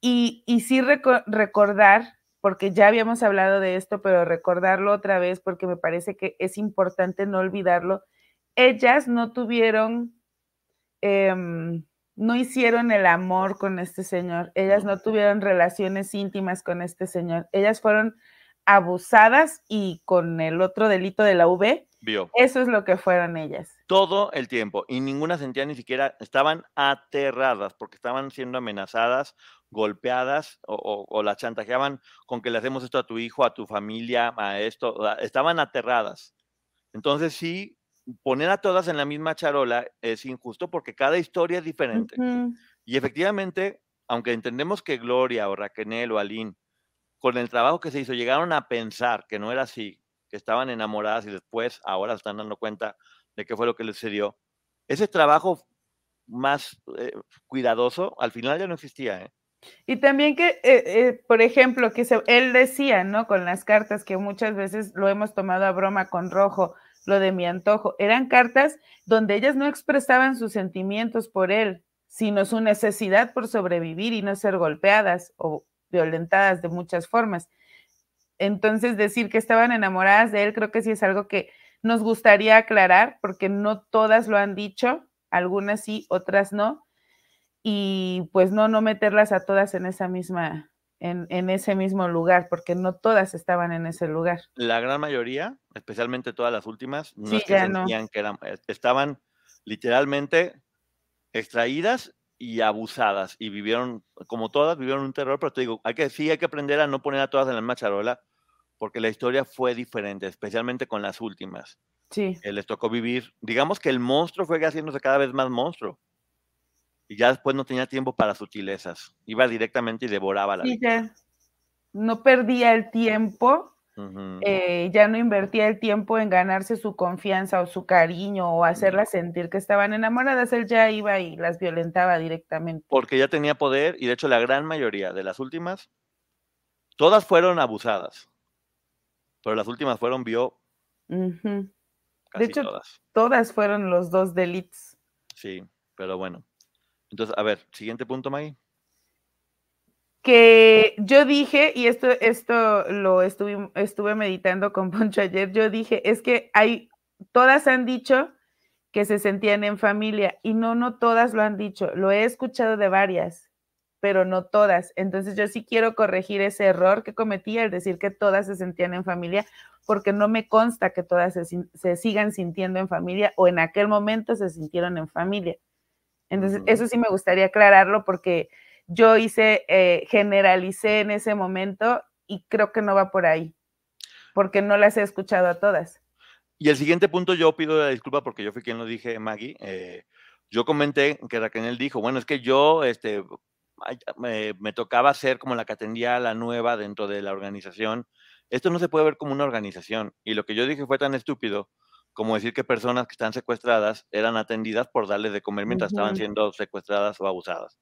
Y, sí recordar, porque ya habíamos hablado de esto, pero recordarlo otra vez porque me parece que es importante no olvidarlo. Ellas no tuvieron, em, no hicieron el amor con este señor, ellas no tuvieron relaciones íntimas con este señor, ellas fueron abusadas y con el otro delito de la V, eso es lo que fueron ellas. Todo el tiempo. Y ninguna sentía ni siquiera, estaban aterradas porque estaban siendo amenazadas, golpeadas o, o, las chantajeaban con que le hacemos esto a tu hijo, a tu familia, a esto. Estaban aterradas. Entonces sí, poner a todas en la misma charola es injusto porque cada historia es diferente. Y efectivamente, aunque entendemos que Gloria o Raquel o Aline, con el trabajo que se hizo, llegaron a pensar que no era así, que estaban enamoradas y después ahora están dando cuenta de qué fue lo que les sucedió. Ese trabajo más eh, cuidadoso al final ya no existía. ¿eh? Y también que, eh, por ejemplo, que él decía, ¿no? Con las cartas que muchas veces lo hemos tomado a broma con rojo, lo de mi antojo, eran cartas donde ellas no expresaban sus sentimientos por él, sino su necesidad por sobrevivir y no ser golpeadas o violentadas de muchas formas. Entonces, decir que estaban enamoradas de él, creo que sí es algo que nos gustaría aclarar, porque no todas lo han dicho, algunas sí, otras no, y pues no, no meterlas a todas en esa misma, en, en, ese mismo lugar, porque no todas estaban en ese lugar. La gran mayoría, especialmente todas las últimas, no es que sentían que eran, eh, estaban literalmente extraídas y abusadas y vivieron, como todas, vivieron un terror, pero te digo, hay que, sí hay que aprender a no poner a todas en la misma charola, porque la historia fue diferente, especialmente con las últimas. Sí. Eh, les tocó vivir, digamos que el monstruo fue haciéndose cada vez más monstruo. Y ya después no tenía tiempo para sutilezas. Iba directamente y devoraba la sí, Ya. No perdía el tiempo, eh, ya no invertía el tiempo en ganarse su confianza o su cariño o hacerlas sentir que estaban enamoradas. Él ya iba y las violentaba directamente. Porque ya tenía poder y de hecho la gran mayoría de las últimas, todas fueron abusadas pero las últimas fueron bio. de hecho, todas. fueron los dos delitos. Sí, pero bueno. Entonces, a ver, siguiente punto, Maggie. Que yo dije, y esto, esto lo estuve, estuve meditando con Poncho ayer, yo dije, es que hay, todas han dicho que se sentían en familia, y no, no todas lo han dicho, lo he escuchado de varias, pero no todas. Entonces yo sí quiero corregir ese error que cometí al decir que todas se sentían en familia, porque no me consta que todas se, sigan sintiendo en familia o en aquel momento se sintieron en familia. Entonces, eso sí me gustaría aclararlo porque yo hice, eh, generalicé en ese momento y creo que no va por ahí, porque no las he escuchado a todas. Y el siguiente punto, yo pido la disculpa porque yo fui quien lo dije, Maggie. Eh, yo comenté que Raquel dijo, bueno, es que yo este, me, me, tocaba ser como la que atendía a la nueva dentro de la organización. Esto no se puede ver como una organización. Y lo que yo dije fue tan estúpido como decir que personas que están secuestradas eran atendidas por darles de comer mientras estaban siendo secuestradas o abusadas.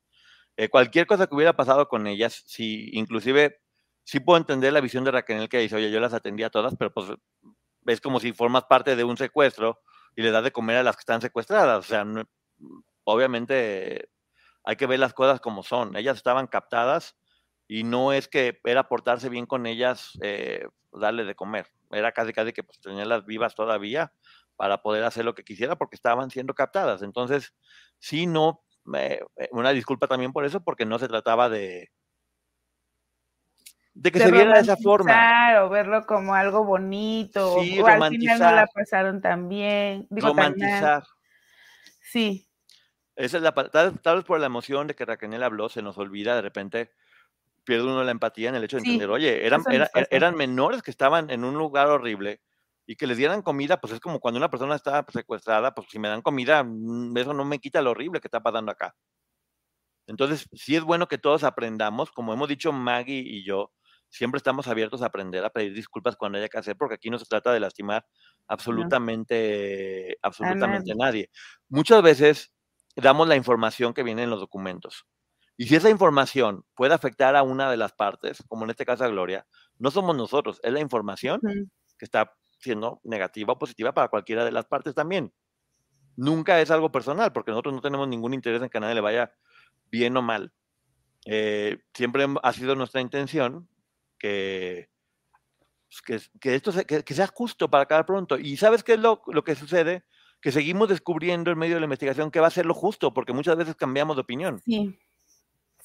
Eh, cualquier cosa que hubiera pasado con ellas, si inclusive sí puedo entender la visión de Raquel que dice, oye, yo las atendía todas, pero pues es como si formas parte de un secuestro y le das de comer a las que están secuestradas. O sea, obviamente hay que ver las cosas como son. Ellas estaban captadas y no es que era portarse bien con ellas, eh, darle de comer. Era casi casi que pues, tenerlas vivas todavía para poder hacer lo que quisiera porque estaban siendo captadas. Entonces, sí, no, eh, una disculpa también por eso, porque no se trataba de, de que se viera de esa forma. O verlo como algo bonito. Sí, o, al final no la pasaron tan bien. romantizar. Sí. Esa es la tal, tal, vez por la emoción de que Raquel habló, se nos olvida de repente, pierde uno la empatía en el hecho de entender, oye, eran, eran menores que estaban en un lugar horrible y que les dieran comida, pues es como cuando una persona está secuestrada, pues si me dan comida, mm, eso no me quita lo horrible que está pasando acá. Entonces, sí es bueno que todos aprendamos, como hemos dicho Maggie y yo, siempre estamos abiertos a aprender, a pedir disculpas cuando haya que hacer, porque aquí no se trata de lastimar absolutamente, absolutamente a nadie. Muchas veces damos la información que viene en los documentos. Y si esa información puede afectar a una de las partes, como en este caso a Gloria, no somos nosotros, es la información que está siendo negativa o positiva para cualquiera de las partes también. Nunca es algo personal, porque nosotros no tenemos ningún interés en que a nadie le vaya bien o mal. Eh, siempre ha sido nuestra intención que, pues, que, esto que, sea justo para cada pronto. ¿Y sabes qué es lo, lo, que sucede? Que seguimos descubriendo en medio de la investigación que va a ser lo justo, porque muchas veces cambiamos de opinión. Sí.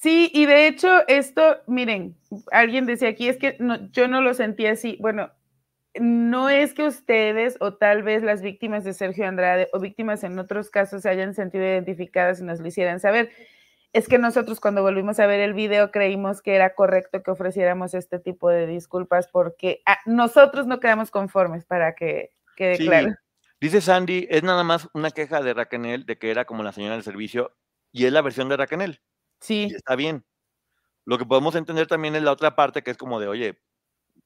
Sí, y de hecho esto, miren, alguien decía aquí, es que no, yo no lo sentí así. Bueno, no es que ustedes o tal vez las víctimas de Sergio Andrade o víctimas en otros casos se hayan sentido identificadas y nos lo hicieran saber es que nosotros cuando volvimos a ver el video creímos que era correcto que ofreciéramos este tipo de disculpas porque ah, nosotros no quedamos conformes para que quede claro. Dice Sandy, es nada más una queja de Raquel de que era como la señora del servicio y es la versión de Raquel. Sí. está bien. Lo que podemos entender también es la otra parte que es como de, oye,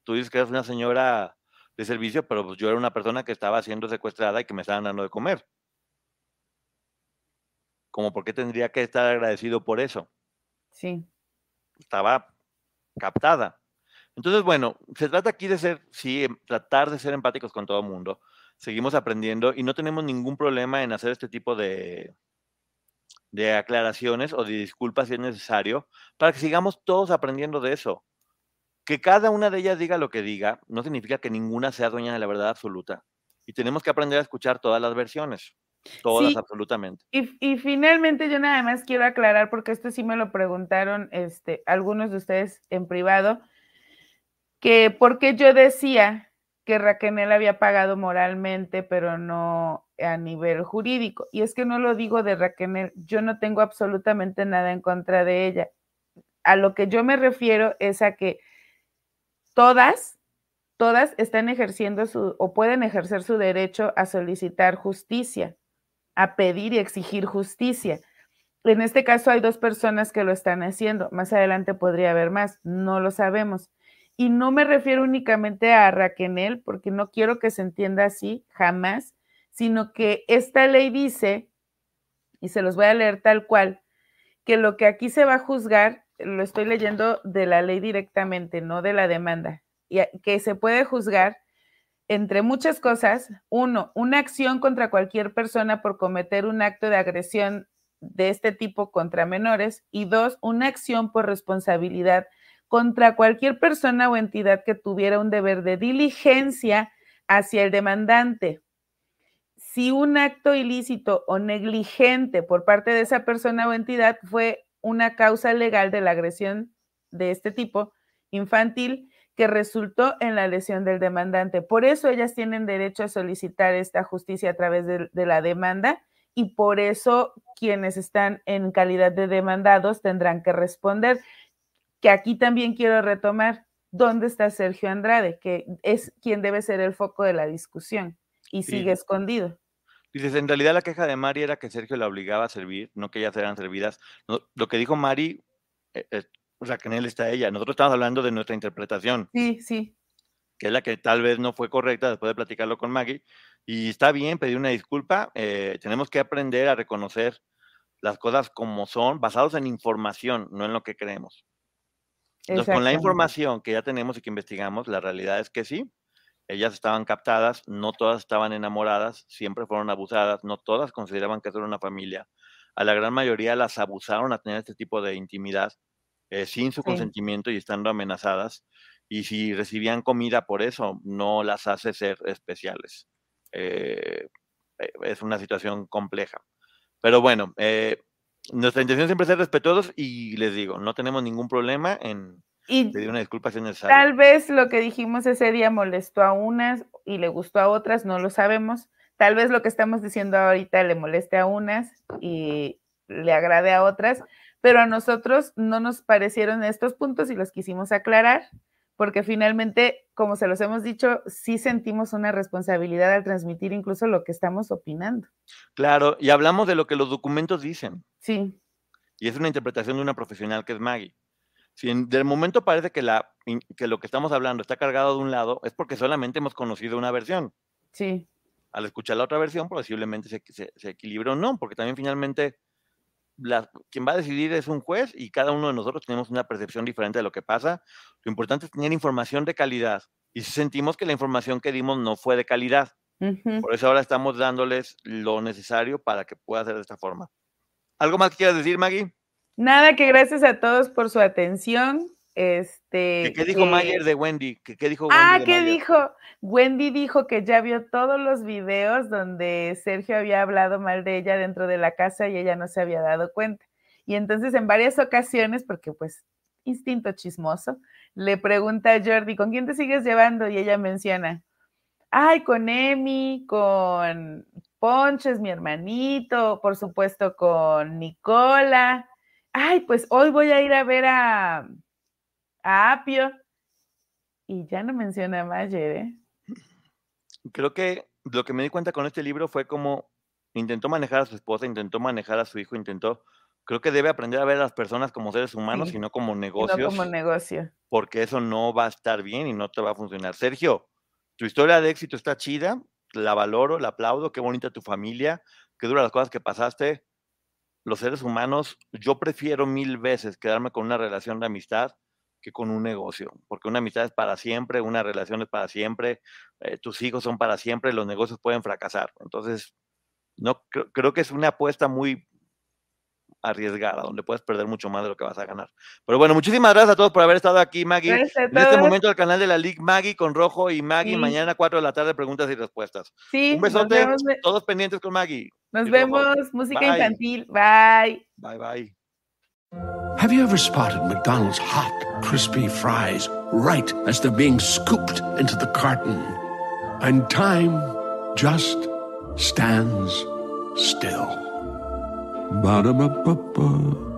tú dices que eres una señora de servicio, pero pues yo era una persona que estaba siendo secuestrada y que me estaban dando de comer como por qué tendría que estar agradecido por eso. Sí. Estaba captada. Entonces, bueno, se trata aquí de ser, sí, em, tratar de ser empáticos con todo el mundo. Seguimos aprendiendo y no tenemos ningún problema en hacer este tipo de, de aclaraciones o de disculpas si es necesario, para que sigamos todos aprendiendo de eso. Que cada una de ellas diga lo que diga, no significa que ninguna sea dueña de la verdad absoluta. Y tenemos que aprender a escuchar todas las versiones. Todas, absolutamente. Y, finalmente yo nada más quiero aclarar, porque esto sí me lo preguntaron este, algunos de ustedes en privado, que porque yo decía que Raquel había pagado moralmente, pero no a nivel jurídico. Y es que no lo digo de Raquel, yo no tengo absolutamente nada en contra de ella. A lo que yo me refiero es a que todas, todas están ejerciendo su o pueden ejercer su derecho a solicitar justicia a pedir y exigir justicia. En este caso hay dos personas que lo están haciendo. Más adelante podría haber más, no lo sabemos. Y no me refiero únicamente a Raquel, porque no quiero que se entienda así, jamás, sino que esta ley dice, y se los voy a leer tal cual, que lo que aquí se va a juzgar, lo estoy leyendo de la ley directamente, no de la demanda, y que se puede juzgar entre muchas cosas, uno, una acción contra cualquier persona por cometer un acto de agresión de este tipo contra menores y dos, una acción por responsabilidad contra cualquier persona o entidad que tuviera un deber de diligencia hacia el demandante. Si un acto ilícito o negligente por parte de esa persona o entidad fue una causa legal de la agresión de este tipo infantil que resultó en la lesión del demandante. Por eso ellas tienen derecho a solicitar esta justicia a través de, la demanda y por eso quienes están en calidad de demandados tendrán que responder. Que aquí también quiero retomar, ¿dónde está Sergio Andrade? Que es quien debe ser el foco de la discusión y sigue escondido. Dices, en realidad la queja de Mari era que Sergio la obligaba a servir, no que ellas eran servidas. lo que dijo Mari, eh, eh, o sea, que en él está ella. Nosotros estamos hablando de nuestra interpretación. Sí, sí. Que es la que tal vez no fue correcta después de platicarlo con Maggie. Y está bien pedir una disculpa. Eh, tenemos que aprender a reconocer las cosas como son, basados en información, no en lo que creemos. Entonces, con la información que ya tenemos y que investigamos, la realidad es que sí, ellas estaban captadas, no todas estaban enamoradas, siempre fueron abusadas, no todas consideraban que eso era una familia. A la gran mayoría las abusaron a tener este tipo de intimidad eh, sin su consentimiento y estando amenazadas. Y si recibían comida por eso, no las hace ser especiales. Eh, eh, es una situación compleja. Pero bueno, nuestra intención siempre es ser respetuosos y les digo, no tenemos ningún problema en pedir una disculpa si es necesario. Tal vez lo que dijimos ese día molestó a unas y le gustó a otras, no lo sabemos. Tal vez lo que estamos diciendo ahorita le moleste a unas y le agrade a otras, pero a nosotros no nos parecieron estos puntos y los quisimos aclarar porque finalmente, como se los hemos dicho, sí sentimos una responsabilidad al transmitir incluso lo que estamos opinando. Claro, y hablamos de lo que los documentos dicen. Sí. Y es una interpretación de una profesional que es Maggie. Si en, del momento parece que, la, que lo que estamos hablando está cargado de un lado, es porque solamente hemos conocido una versión. Sí. Al escuchar la otra versión, posiblemente se, se, se equilibra o no, porque también finalmente quien va a decidir es un juez y cada uno de nosotros tenemos una percepción diferente de lo que pasa. Lo importante es tener información de calidad. Y si sentimos que la información que dimos no fue de calidad, por eso ahora estamos dándoles lo necesario para que pueda ser de esta forma. ¿Algo más que quieras decir, Maggie? Nada, que gracias a todos por su atención. Este, ¿Qué, dijo Mayer de Wendy? ¿Qué, dijo Wendy Ah, ¿qué dijo? Wendy dijo que ya vio todos los videos donde Sergio había hablado mal de ella dentro de la casa y ella no se había dado cuenta. Y entonces en varias ocasiones, porque pues instinto chismoso, le pregunta a Jordi, ¿con quién te sigues llevando? Y ella menciona, ay, con Emi, con Ponches, mi hermanito, por supuesto con Nicola. Ay, pues hoy voy a ir a ver a, Apio. Y ya no menciona a Mayer, ¿eh? Creo que lo que me di cuenta con este libro fue como intentó manejar a su esposa, intentó manejar a su hijo, intentó. Creo que debe aprender a ver a las personas como seres humanos y no como negocios. No como negocio. Porque eso no va a estar bien y no te va a funcionar. Sergio, tu historia de éxito está chida, la valoro, la aplaudo, qué bonita tu familia, qué duras las cosas que pasaste. Los seres humanos, yo prefiero mil veces quedarme con una relación de amistad que con un negocio, porque una amistad es para siempre, una relación es para siempre, eh, tus hijos son para siempre, los negocios pueden fracasar. Entonces, no creo, que es una apuesta muy arriesgada, donde puedes perder mucho más de lo que vas a ganar. Pero bueno, muchísimas gracias a todos por haber estado aquí, Maggie. En este momento el canal de la League Maggie con Rojo y Maggie, mañana 4 de la tarde, preguntas y respuestas. Sí, Un besote, todos pendientes con Maggie. Nos vemos, música infantil. Bye. Bye, bye. Have you ever spotted McDonald's hot, crispy fries right as they're being scooped into the carton? And time just stands still. Ba-da-ba-ba-ba.